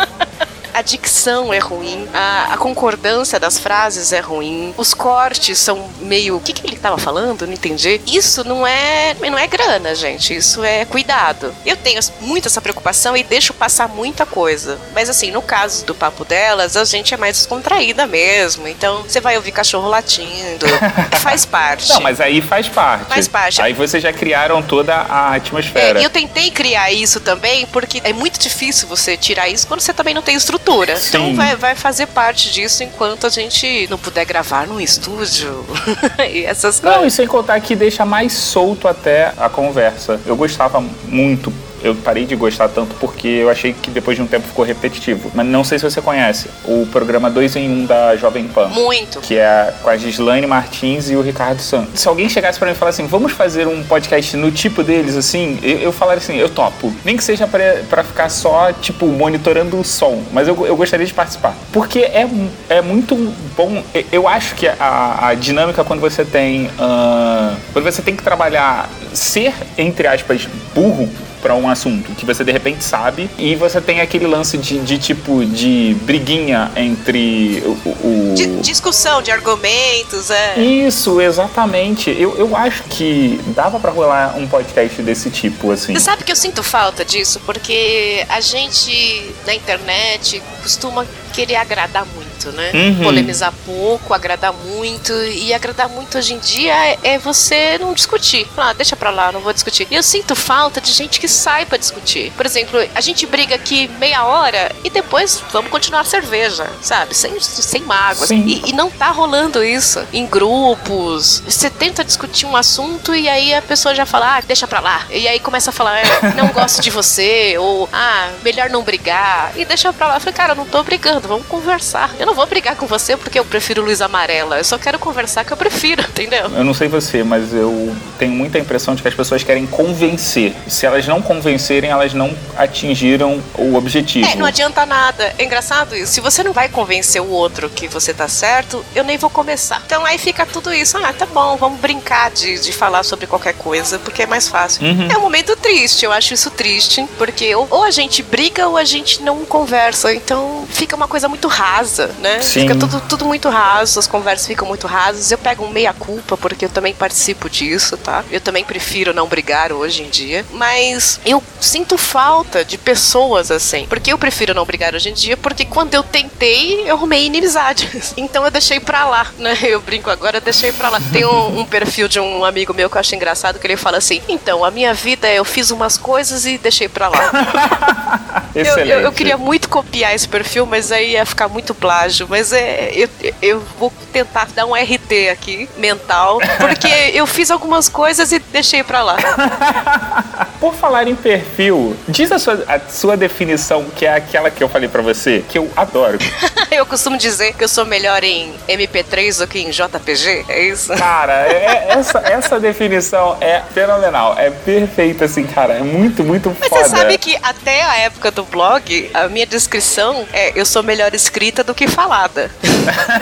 a dicção é ruim, a, a, concordância das frases é ruim, os cortes são meio. O que, que ele estava falando? Não entendi. Isso não é, não é grana, gente. Isso é cuidado. Eu tenho muito essa preocupação e deixo passar muita coisa. Mas assim, no caso do papo delas, a gente é mais descontraída mesmo. Então, você vai ouvir cachorro latindo. (laughs) faz parte. Não, mas aí faz parte. Faz parte. Aí vocês já criaram toda a atmosfera. É, eu tentei criar isso também, porque é muito difícil você tirar isso quando você também não tem estrutura cultura. Sim. Então vai, vai fazer parte disso enquanto a gente não puder gravar num estúdio (laughs) e essas coisas. Não, e sem contar que deixa mais solto até a conversa. Eu gostava muito eu parei de gostar tanto porque eu achei que depois de um tempo ficou repetitivo. Mas não sei se você conhece o programa 2 em 1 um da Jovem Pan. Muito. Que é com a Gislaine Martins e o Ricardo Santos. Se alguém chegasse para mim e falasse assim, vamos fazer um podcast no tipo deles, assim, eu, eu falaria assim, eu topo. Nem que seja para ficar só, tipo, monitorando o som. Mas eu, eu gostaria de participar. Porque é, é muito bom. Eu acho que a, a dinâmica quando você tem. Uh, quando você tem que trabalhar ser, entre aspas, burro para um assunto que você de repente sabe. E você tem aquele lance de, de tipo de briguinha entre o, o... De, discussão de argumentos é. Isso exatamente. Eu, eu acho que dava para rolar um podcast desse tipo assim. Você sabe que eu sinto falta disso porque a gente na internet costuma querer agradar muito, né? Uhum. Polemizar pouco, agradar muito. E agradar muito hoje em dia é, é você não discutir. Ah, deixa pra lá, não vou discutir. E eu sinto falta de gente que sai pra discutir. Por exemplo, a gente briga aqui meia hora e depois vamos continuar a cerveja, sabe? Sem, sem mágoa. E, e, não tá rolando isso em grupos. Você tenta discutir um assunto e aí a pessoa já fala, ah, deixa pra lá. E aí começa a falar, é, não (laughs) gosto de você, ou ah, melhor não brigar. E deixa pra lá. Eu falei, cara, eu não tô brigando vamos conversar. Eu não vou brigar com você porque eu prefiro luz amarela. Eu só quero conversar que eu prefiro, entendeu? Eu não sei você, mas eu tenho muita impressão de que as pessoas querem convencer. Se elas não convencerem, elas não atingiram o objetivo. É, não adianta nada. É engraçado isso. Se você não vai convencer o outro que você tá certo, eu nem vou começar. Então aí fica tudo isso. Ah, tá bom, vamos brincar de, de falar sobre qualquer coisa, porque é mais fácil. Uhum. É um momento triste, eu acho isso triste, porque ou, ou a gente briga ou a gente não conversa. Então fica uma coisa muito rasa, né? Sim. Fica tudo, tudo muito raso, as conversas ficam muito rasas. Eu pego um meia-culpa, porque eu também participo disso, tá? Eu também prefiro não brigar hoje em dia. Mas eu sinto falta de pessoas assim. Porque eu prefiro não brigar hoje em dia, porque quando eu tentei, eu arrumei inimizades. (laughs) Então eu deixei pra lá, né? Eu brinco agora, eu deixei pra lá. Tem um, um perfil de um amigo meu que eu acho engraçado, que ele fala assim: então, a minha vida é eu fiz umas coisas e deixei pra lá. (laughs) Eu, eu, eu queria muito copiar esse perfil, mas aí ia ficar muito plágio, mas é, eu, eu vou tentar dar um RT aqui, mental, porque (laughs) eu fiz algumas coisas e deixei pra lá. (laughs) Por falar em perfil, diz a sua, a sua definição, que é aquela que eu falei pra você, que eu adoro. (laughs) eu costumo dizer que eu sou melhor em MP3 do que em JPG, é isso? Cara, é, é, essa, essa definição é fenomenal, é perfeita, assim, cara, é muito, muito Mas. Mas você sabe que até a época do blog, a minha descrição é eu sou melhor escrita do que falada.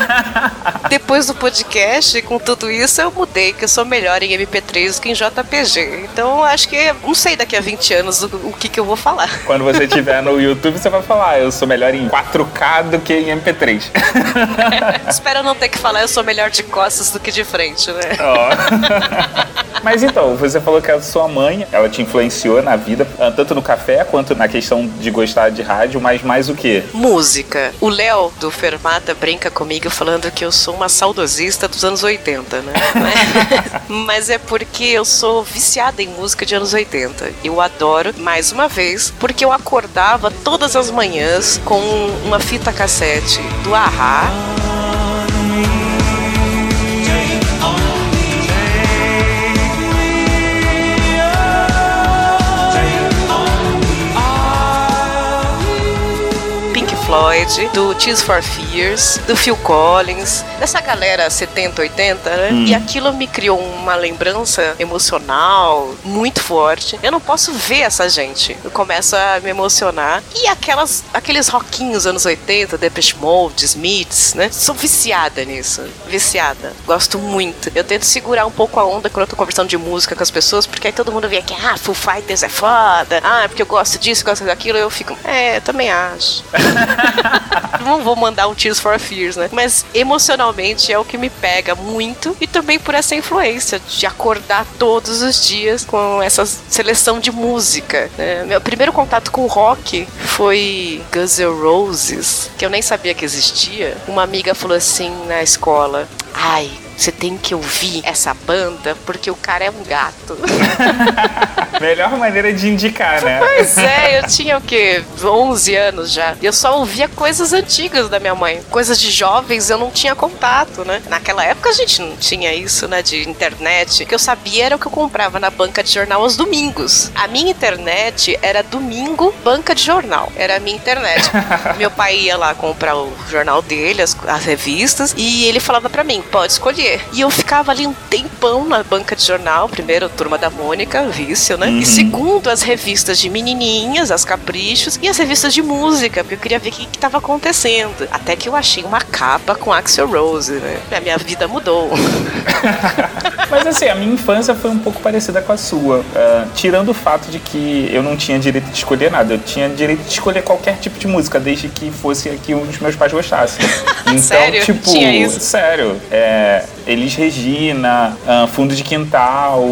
(laughs) Depois do podcast, com tudo isso, eu mudei, que eu sou melhor em MP3 do que em JPG. Então, acho que não sei daqui a 20 anos o, o que, que eu vou falar. Quando você estiver no YouTube, você vai falar, eu sou melhor em 4K do que em MP3. (laughs) Espero não ter que falar, eu sou melhor de costas do que de frente, né? (laughs) Oh. Mas então, você falou que a sua mãe, ela te influenciou na vida, tanto no café quanto na questão de gostar de rádio, mas mais o quê? Música. O Léo do Fermata brinca comigo falando que eu sou uma saudosista dos anos 80, né? (laughs) Mas é porque eu sou viciada em música de anos 80. Eu adoro, mais uma vez, porque eu acordava todas as manhãs com uma fita cassete do Ahá. Floyd, do Tears for Fears, do Phil Collins, dessa galera 70, 80, né? Hum. E aquilo me criou uma lembrança emocional muito forte. Eu não posso ver essa gente. Eu começo a me emocionar. E aquelas, aqueles rockinhos anos 80, Depeche Mode, Smiths, né? Sou viciada nisso. Viciada. Gosto muito. Eu tento segurar um pouco a onda quando eu tô conversando de música com as pessoas, porque aí todo mundo vê que, ah, Foo Fighters é foda. Ah, porque eu gosto disso, gosto daquilo. Eu fico, é, também acho. (laughs) (laughs) não vou mandar um Tears for Fears, né? Mas emocionalmente é o que me pega muito e também por essa influência de acordar todos os dias com essa seleção de música. Né? Meu primeiro contato com rock foi Guns N' Roses, que eu nem sabia que existia. Uma amiga falou assim na escola: Ai, você tem que ouvir essa banda porque o cara é um gato. (laughs) Melhor maneira de indicar, né? Pois é, eu tinha o quê? 11 anos já. E eu só ouvia coisas antigas da minha mãe. Coisas de jovens eu não tinha contato, né? Naquela época a gente não tinha isso, né? De internet. O que eu sabia era o que eu comprava na banca de jornal aos domingos. A minha internet era domingo, banca de jornal. Era a minha internet. (laughs) Meu pai ia lá comprar o jornal dele, as, as revistas, e ele falava para mim, pode escolher. E eu ficava ali um tempão na banca de jornal. Primeiro, Turma da Mônica, vício, né? Uhum. E segundo, as revistas de menininhas, as caprichos, e as revistas de música, porque eu queria ver o que, que tava acontecendo. Até que eu achei uma capa com Axel Rose, né? A minha vida mudou. (laughs) Mas assim, a minha infância foi um pouco parecida com a sua. Ah, tirando o fato de que eu não tinha direito de escolher nada. Eu tinha direito de escolher qualquer tipo de música, desde que fosse a que os meus pais gostassem. (laughs) Então, Sério? tipo, sério. É, Elis Regina, ah, Fundo de Quintal.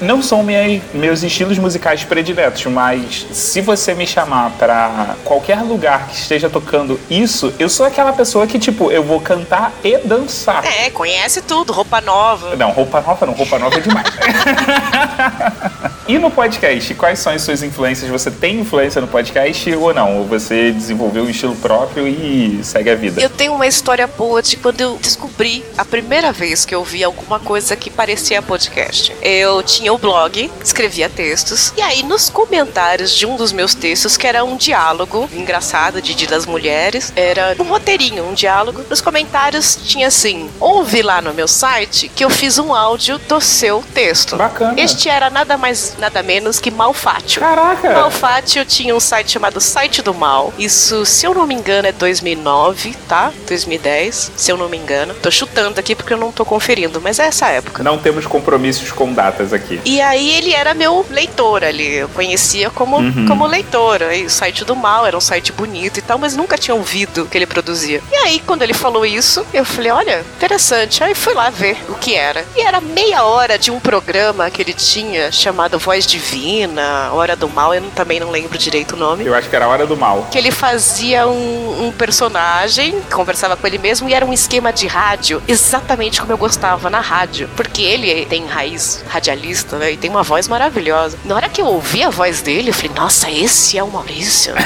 Não são minha- meus estilos musicais prediletos, mas se você me chamar pra qualquer lugar que esteja tocando isso, eu sou aquela pessoa que, tipo, eu vou cantar e dançar. É, conhece tudo, roupa nova. Não, roupa nova não, roupa nova é demais. (laughs) e no podcast, quais são as suas influências? Você tem influência no podcast ou não? Ou você desenvolveu um estilo próprio e segue a vida? Eu tenho uma história boa de quando eu descobri a primeira vez que eu vi alguma coisa que parecia podcast. Eu tinha o blog, escrevia textos, e aí nos comentários de um dos meus textos, que era um diálogo engraçado de Dia das Mulheres, era um roteirinho, um diálogo. Nos comentários tinha assim: ouve lá no meu site que eu fiz um áudio do seu texto. Bacana. Este era nada mais, nada menos que Malfátio. Caraca! Malfátio tinha um site chamado Site do Mal. Isso, se eu não me engano, é 2009, tá? 2010, se eu não me engano. Tô chutando aqui porque eu não tô conferindo, mas é essa época. Não temos compromissos com datas aqui. E aí ele era meu leitor ali. Eu conhecia como, Uhum. como leitor. Aí o site do mal era um site bonito e tal, mas nunca tinha ouvido o que ele produzia. E aí, quando ele falou isso, eu falei, olha, interessante. Aí fui lá ver o que era. E era meia hora de um programa que ele tinha chamado Voz Divina, Hora do Mal, eu não- também não lembro direito o nome. Eu acho que era hora do mal. Que ele fazia um, um personagem, conversava com ele mesmo, e era um esquema de rádio, exatamente como eu gostava na rádio. Porque ele tem raiz radialista, né? E tem uma voz maravilhosa. Na hora que eu ouvi a voz dele, eu falei, nossa, esse é o Maurício. (laughs)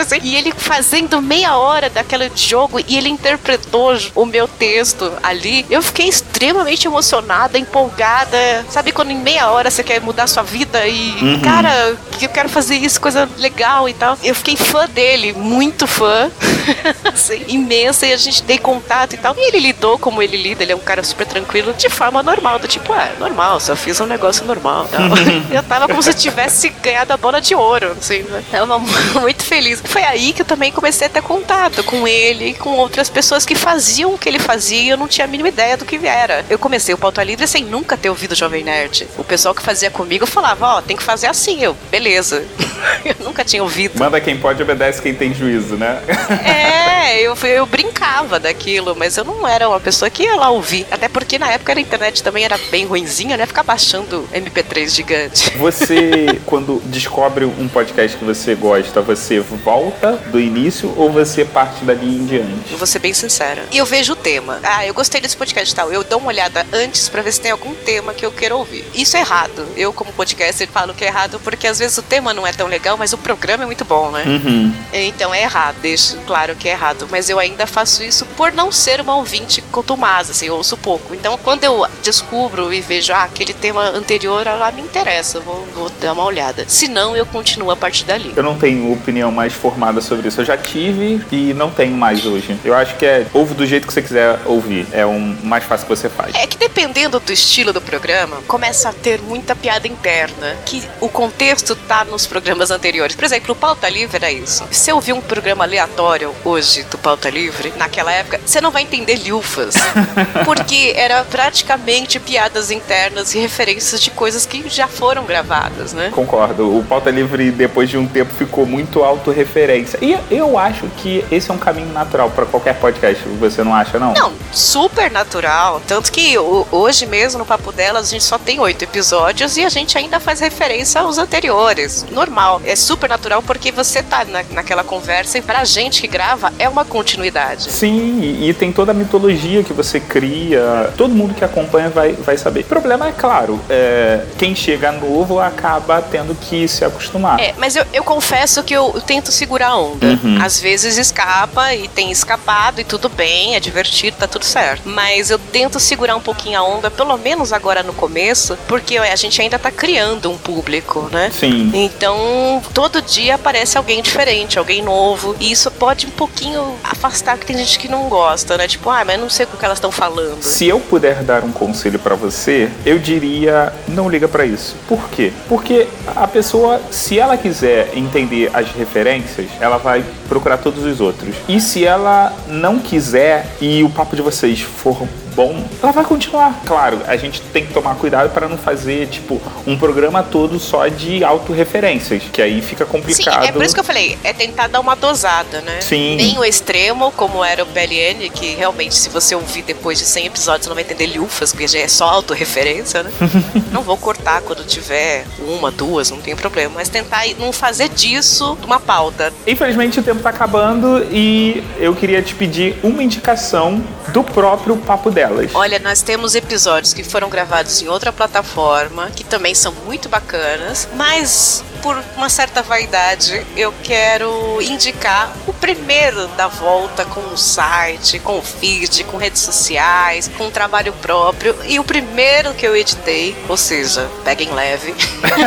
Assim, e ele fazendo meia hora daquele jogo e ele interpretou o meu texto ali. Eu fiquei extremamente emocionada, empolgada. Sabe quando em meia hora você quer mudar sua vida e, cara, que eu quero fazer isso, coisa legal e tal. Eu fiquei fã dele, muito fã. (laughs) assim, imensa, e a gente dei contato e tal. E ele lidou como ele lida, ele é um cara super tranquilo, de forma normal, do tipo, ah, normal, só fiz um negócio normal. tal. (laughs) eu tava como se tivesse ganhado a bola de ouro, assim, né? Tava (laughs) muito feliz. Foi aí que eu também comecei a ter contato com ele e com outras pessoas que faziam o que ele fazia e eu não tinha a mínima ideia do que era. Eu comecei o Pauta Livre sem nunca ter ouvido Jovem Nerd. O pessoal que fazia comigo falava, ó, tem que fazer assim. Eu, beleza. (laughs) eu nunca tinha ouvido. Manda quem pode, obedece quem tem juízo, né? É, eu, eu brincava daquilo, mas eu não era uma pessoa que ia lá ouvir. Até porque na época a internet também era bem ruinzinha, né? Ficar baixando MP3 gigante. Você, quando descobre um podcast que você gosta, você volta do início ou você parte dali em diante? Eu vou ser bem sincera. E eu vejo o tema. Ah, eu gostei desse podcast e tal. Eu dou uma olhada antes pra ver se tem algum tema que eu queira ouvir. Isso é errado. Eu, como podcaster, falo que é errado porque às vezes o tema não é tão legal, mas o programa é muito bom, né? Uhum. Então é errado, deixo claro que é errado. Mas eu ainda faço isso por não ser uma ouvinte contumaz, assim, eu ouço pouco. Então quando eu descubro e vejo, ah, aquele tema anterior, lá me interessa, vou, vou dar uma olhada. Se não, eu continuo a partir dali. Eu não tenho opinião mais formada sobre isso. Eu já tive e não tenho mais hoje. Eu acho que é ouve do jeito que você quiser ouvir. É o mais fácil que você faz. É que dependendo do estilo do programa, começa a ter muita piada interna, que o contexto tá nos programas anteriores. Por exemplo, o Pauta Livre era isso. Se eu ouvir um programa aleatório hoje do Pauta Livre, naquela época, você não vai entender lufas. (laughs) porque era praticamente piadas internas e referências de coisas que já foram gravadas, né? Concordo. O Pauta Livre, depois de um tempo, ficou muito autorreferência. E eu acho que esse é um caminho natural para qualquer podcast. Você não acha, não? Não, super natural. Tanto que hoje mesmo no Papo Delas a gente só tem oito episódios e a gente ainda faz referência aos anteriores. Normal. É super natural porque você tá na, naquela conversa e pra gente que grava é uma continuidade. Sim, e, e tem toda a mitologia que você cria. Todo mundo que acompanha vai, vai saber. O problema é claro, é, quem chega novo acaba tendo que se acostumar. É, mas eu, eu confesso que eu, eu tento segurar a onda. Uhum. Às vezes escapa e tem escapado e tudo bem, é divertido, tá tudo certo. Mas eu tento segurar um pouquinho a onda, pelo menos agora no começo, porque a gente ainda tá criando um público, né? Sim. Então, todo dia aparece alguém diferente, alguém novo. E isso pode um pouquinho afastar, que tem gente que não gosta, né? Tipo, ah, mas não sei o que elas estão falando. Se eu puder dar um conselho pra você, eu diria não liga pra isso. Por quê? Porque a pessoa, se ela quiser entender as referências, ela vai procurar todos os outros. E se ela não quiser e o papo de vocês for bom, ela vai continuar. Claro, a gente tem que tomar cuidado para não fazer, tipo, um programa todo só de autorreferências, que aí fica Sim, complicado. é por isso que eu falei, é tentar dar uma dosada, né? Sim. Nem o extremo, como era o PLN, que realmente, se você ouvir depois de 100 episódios, você não vai entender lufas, porque já é só autorreferência, né? (laughs) não vou cortar quando tiver uma, duas, não tem problema. Mas tentar não fazer disso uma pauta. Infelizmente o tempo tá acabando e eu queria te pedir uma indicação do próprio papo delas. Olha, nós temos episódios que foram gravados em outra plataforma, que também são muito bacanas, mas por uma certa vaidade, eu quero indicar o primeiro da volta com o site, com o feed, com redes sociais, com um trabalho próprio, e o primeiro que eu editei, ou seja, peguem leve,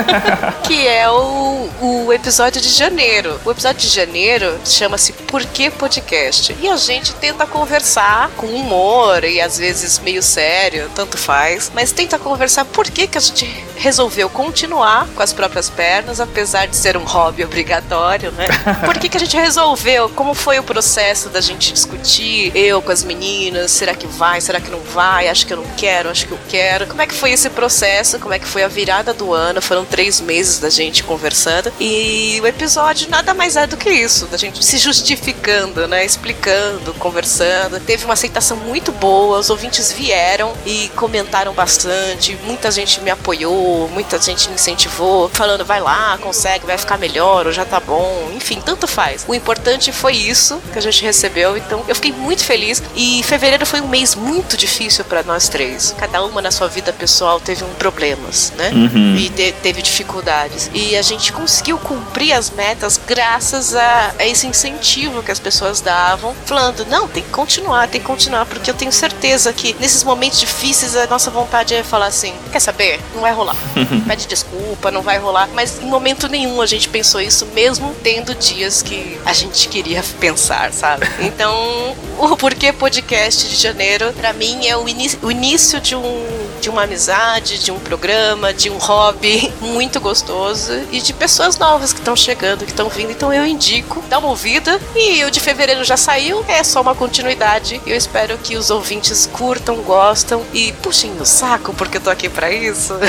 (laughs) que é o, o episódio de janeiro. O episódio de janeiro chama-se Por que Podcast? E a gente tenta conversar com humor e às vezes meio sério, tanto faz, mas tenta conversar por que, que a gente resolveu continuar com as próprias pernas, apesar de ser um hobby obrigatório, né? (laughs) Por que, que a gente resolveu? Como foi o processo da gente discutir? Eu com as meninas, será que vai? Será que não vai? Acho que eu não quero, acho que eu quero. Como é que foi esse processo? Como é que foi a virada do ano? Foram três meses da gente conversando e o episódio nada mais é do que isso, da gente se justificando, né? Explicando, conversando. Teve uma aceitação muito boa, os ouvintes vieram e comentaram bastante, muita gente me apoiou, muita gente me incentivou, falando vai lá, consegue, vai ficar melhor, ou já tá bom, enfim, tanto faz. O importante foi isso que a gente recebeu, então eu fiquei muito feliz e fevereiro foi um mês muito difícil para nós três. Cada uma na sua vida pessoal teve um problemas, né? Uhum. E te- teve dificuldades. E a gente conseguiu cumprir as metas graças a, a esse incentivo que as pessoas davam, falando: não, tem que continuar, tem que continuar, porque eu tenho certeza que nesses momentos difíceis a nossa vontade é falar assim: quer saber? Não vai rolar. (laughs) Pede desculpa, não vai rolar. Mas em momento nenhum a gente pensou isso, mesmo tendo dias que a gente queria pensar, sabe? (laughs) Então, o Porquê Podcast de janeiro, pra mim, é o, o início de um de uma amizade, de um programa, de um hobby (laughs) muito gostoso e de pessoas novas que estão chegando, que estão vindo. Então eu indico, dá uma ouvida. E o de fevereiro já saiu, é só uma continuidade. Eu espero que os ouvintes curtam, gostam e puxem o saco, porque eu tô aqui pra isso. (laughs)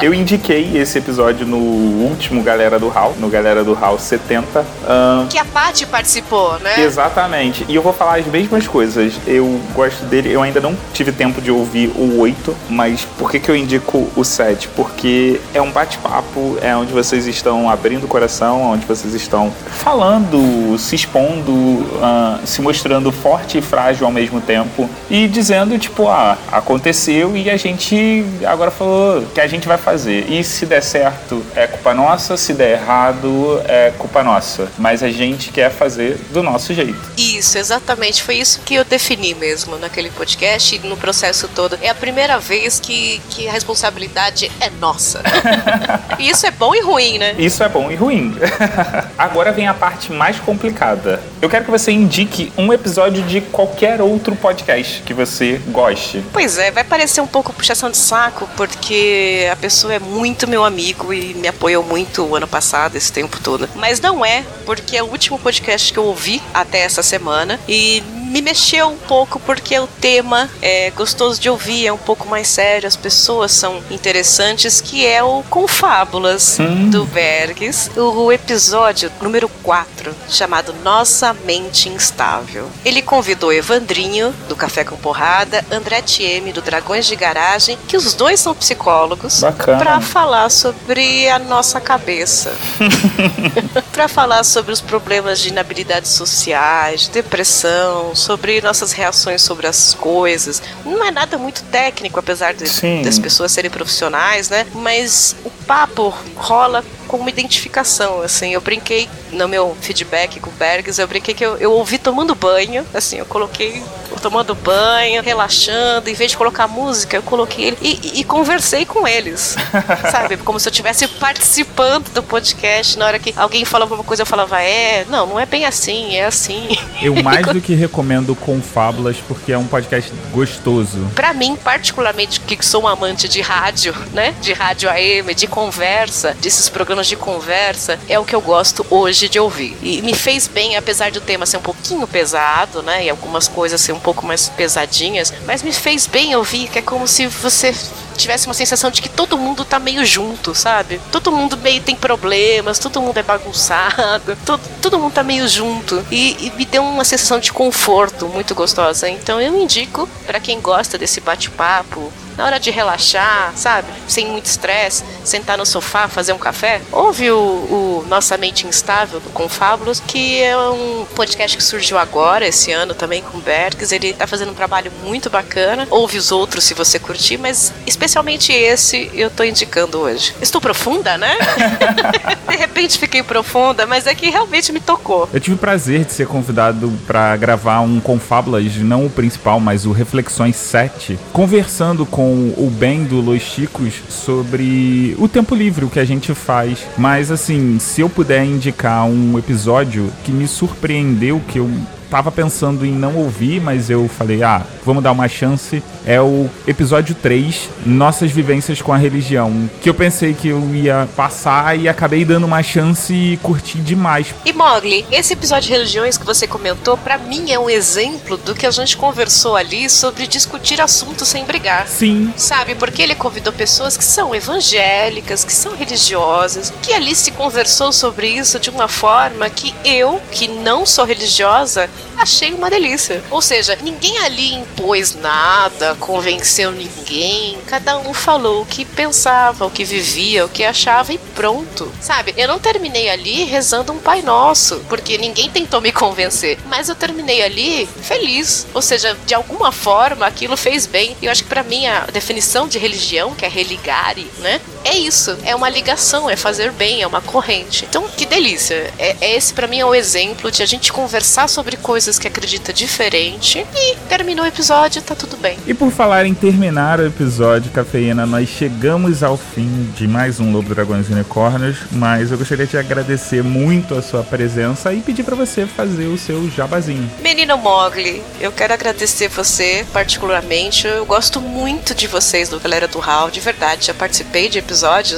Eu indiquei esse episódio no último Galera do Hall, no Galera do Hall 70. Ahn, que a Paty participou, né? Exatamente. E eu vou falar as mesmas coisas. Eu gosto dele, eu ainda não tive tempo de ouvir o 8, mas por que, que eu indico o 7? Porque é um bate-papo, é onde vocês estão abrindo o coração, onde vocês estão falando, se expondo, ah, se mostrando forte e frágil ao mesmo tempo e dizendo, tipo, ah, aconteceu e a gente agora falou que a gente vai fazer. E se der certo, é culpa nossa, se der errado, é culpa nossa. Mas a gente quer fazer do nosso jeito. Isso, exatamente. Foi isso que eu defini mesmo naquele podcast e no processo todo. É a primeira vez que, que a responsabilidade é nossa. (laughs) isso é bom e ruim, né? Isso é bom e ruim. (laughs) Agora vem a parte mais complicada. Eu quero que você indique um episódio de qualquer outro podcast que você goste. Pois é, vai parecer um pouco puxação de saco, porque a pessoa é muito meu amigo e me apoiou muito o ano passado, esse tempo todo. Mas não é, porque é o último podcast que eu ouvi até essa semana e me mexeu um pouco porque o tema é gostoso de ouvir, é um pouco mais sério, as pessoas são interessantes, que é o Confábulas Hum. do Bergs, o episódio número 4, chamado Nossa Mente Instável. Ele convidou Evandrinho, do Café com Porrada, André Tieme, do Dragões de Garagem, que os dois são psicólogos, para falar sobre a nossa cabeça. (laughs) para falar sobre os problemas de inabilidades sociais, de depressão, sobre nossas reações sobre as coisas. Não é nada muito técnico, apesar de, das pessoas serem profissionais, né? Mas o papo rola com uma identificação, assim. Eu brinquei no meu feedback com o Bergs, eu brinquei que eu, eu ouvi tomando banho, assim, eu coloquei tomando banho, relaxando, em vez de colocar música, eu coloquei ele e, e- conversei com eles, (laughs) sabe? Como se eu estivesse participando do podcast. Na hora que alguém falava uma coisa, eu falava, é, não, não é bem assim, é assim. Eu (laughs) mais do que recomendo Confábulas porque é um podcast gostoso. Pra mim, particularmente, que sou um amante de rádio, né? De rádio AM, de conversa, desses programas de conversa, é o que eu gosto hoje de ouvir. E me fez bem, apesar do tema ser um pouquinho pesado, né? E algumas coisas ser um pouco mais pesadinhas, mas me fez bem ouvir, que é como se você tivesse uma sensação de que todo mundo tá meio junto, sabe? Todo mundo meio tem problemas, todo mundo é bagunçado, (laughs) todo, todo mundo tá meio junto. E, e me deu uma sensação de conforto muito gostosa. Então eu indico pra quem gosta desse bate-papo, na hora de relaxar, sabe? Sem muito estresse, sentar no sofá, fazer um café. Ouve o, o Nossa Mente Instável do Confábulos, que é um podcast que surgiu agora, esse ano também com o Bergs. Ele tá fazendo um trabalho muito bacana. Ouve os outros se você curtir, mas especialmente esse eu tô indicando hoje. Estou profunda, né? (laughs) de repente fiquei profunda, mas é que realmente me tocou. Eu tive o prazer de ser convidado pra gravar um Confábulas, não o principal, mas o Reflexões 7, conversando com o Ben do Los Chicos sobre o tempo livre, o que a gente faz. Mas assim, se eu puder indicar um episódio que me surpreendeu, que eu tava pensando em não ouvir, mas eu falei, ah, vamos dar uma chance. É o episódio 3, Nossas Vivências com a Religião. Que eu pensei que eu ia passar e acabei dando uma chance e curti demais. E Mogli, esse episódio de religiões que você comentou, pra mim é um exemplo do que a gente conversou ali sobre discutir assuntos sem brigar. Sim, Sabe, porque ele convidou pessoas que são evangélicas, que são religiosas, que ali se conversou sobre isso de uma forma que eu, que não sou religiosa, achei uma delícia. Ou seja, ninguém ali impôs nada, convenceu ninguém, cada um falou o que pensava, o que vivia, o que achava e pronto. Sabe, eu não terminei ali rezando um Pai Nosso, porque ninguém tentou me convencer, mas eu terminei ali feliz. Ou seja, de alguma forma aquilo fez bem. E eu acho que pra mim a definição de religião, que é religare, né? É isso, é uma ligação, é fazer bem, é uma corrente. Então, que delícia. É, é esse pra mim é o exemplo de a gente conversar sobre coisas que acredita diferente e terminou o episódio, tá tudo bem. E por falar em terminar o episódio Cafeína, nós chegamos ao fim de mais um Lobo Dragões Unicórnios, mas eu gostaria de agradecer muito a sua presença e pedir pra você fazer o seu jabazinho. Menino Mogli, eu quero agradecer você particularmente. Eu gosto muito de vocês do Galera do Hall, de verdade. Já participei de episódios,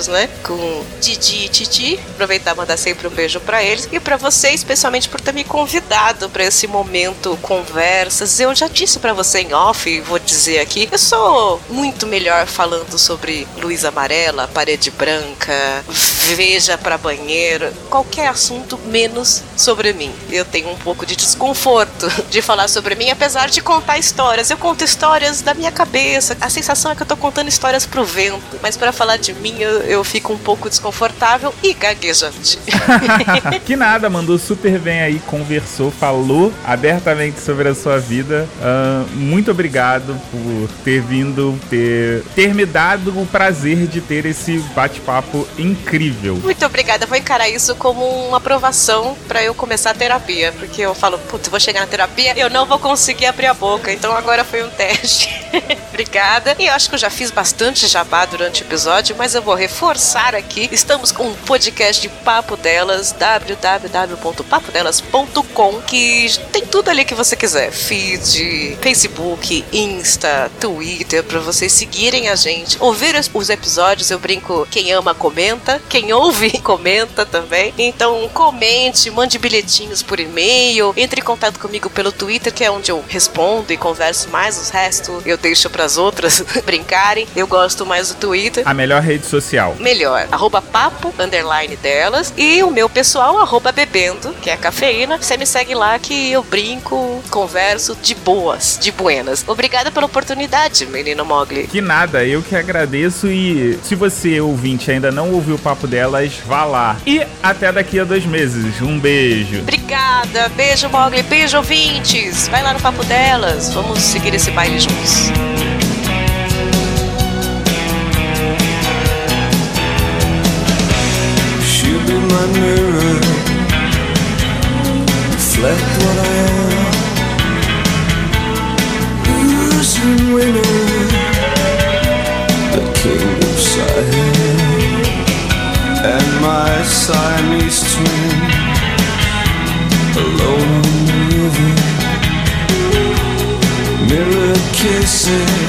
né? Com Didi e Titi. Aproveitar e mandar sempre um beijo pra eles. E pra você, especialmente por ter me convidado pra esse momento conversas. Eu já disse pra você em off, e vou dizer aqui, eu sou muito melhor falando sobre luz amarela, parede branca, veja pra banheiro, qualquer assunto menos sobre mim. Eu tenho um pouco de desconforto (laughs) de falar sobre mim, apesar de contar histórias. Eu conto histórias da minha cabeça. A sensação é que eu tô contando histórias pro vento, mas pra falar de mim eu, eu fico um pouco desconfortável e gaguejante. (laughs) que nada, mandou super bem aí, conversou, falou abertamente sobre a sua vida. Ah, muito obrigado por ter vindo, ter, ter me dado o prazer de ter esse bate-papo incrível. Muito obrigada. Vou encarar isso como uma aprovação pra eu começar a terapia. Porque eu falo, putz, vou chegar na terapia, eu não vou conseguir abrir a boca. Então agora foi um teste. (laughs) Obrigada. E eu acho que eu já fiz bastante jabá durante o episódio, mas eu vou reforçar aqui. Estamos com um podcast de Papo Delas, www.papodelas.com, que tem tudo ali que você quiser. Feed, Facebook, Insta, Twitter, para vocês seguirem a gente. Ouvir os, os episódios, eu brinco, quem ama comenta, quem ouve (laughs) comenta também. Então comente, mande bilhetinhos por e-mail, entre em contato comigo pelo Twitter, que é onde eu respondo e converso mais. Os restos eu deixo para as outras (laughs) brincarem. Eu gosto mais do Twitter. A melhor rede social. Melhor. Arroba papo, underline delas. E o meu pessoal, arroba bebendo, que é cafeína. Você me segue lá que eu brinco, converso de boas, de buenas. Obrigada pela oportunidade, menino Mogli. Que nada, eu que agradeço e se você, ouvinte, ainda não ouviu o papo delas, vá lá. E até daqui a dois meses. Um beijo. Obrigada. Beijo, Mogli. Beijo, ouvintes. Vai lá no papo delas. Vamos seguir esse baile juntos. My mirror, reflect what I am. Losing winner, the king of and my Siamese kisses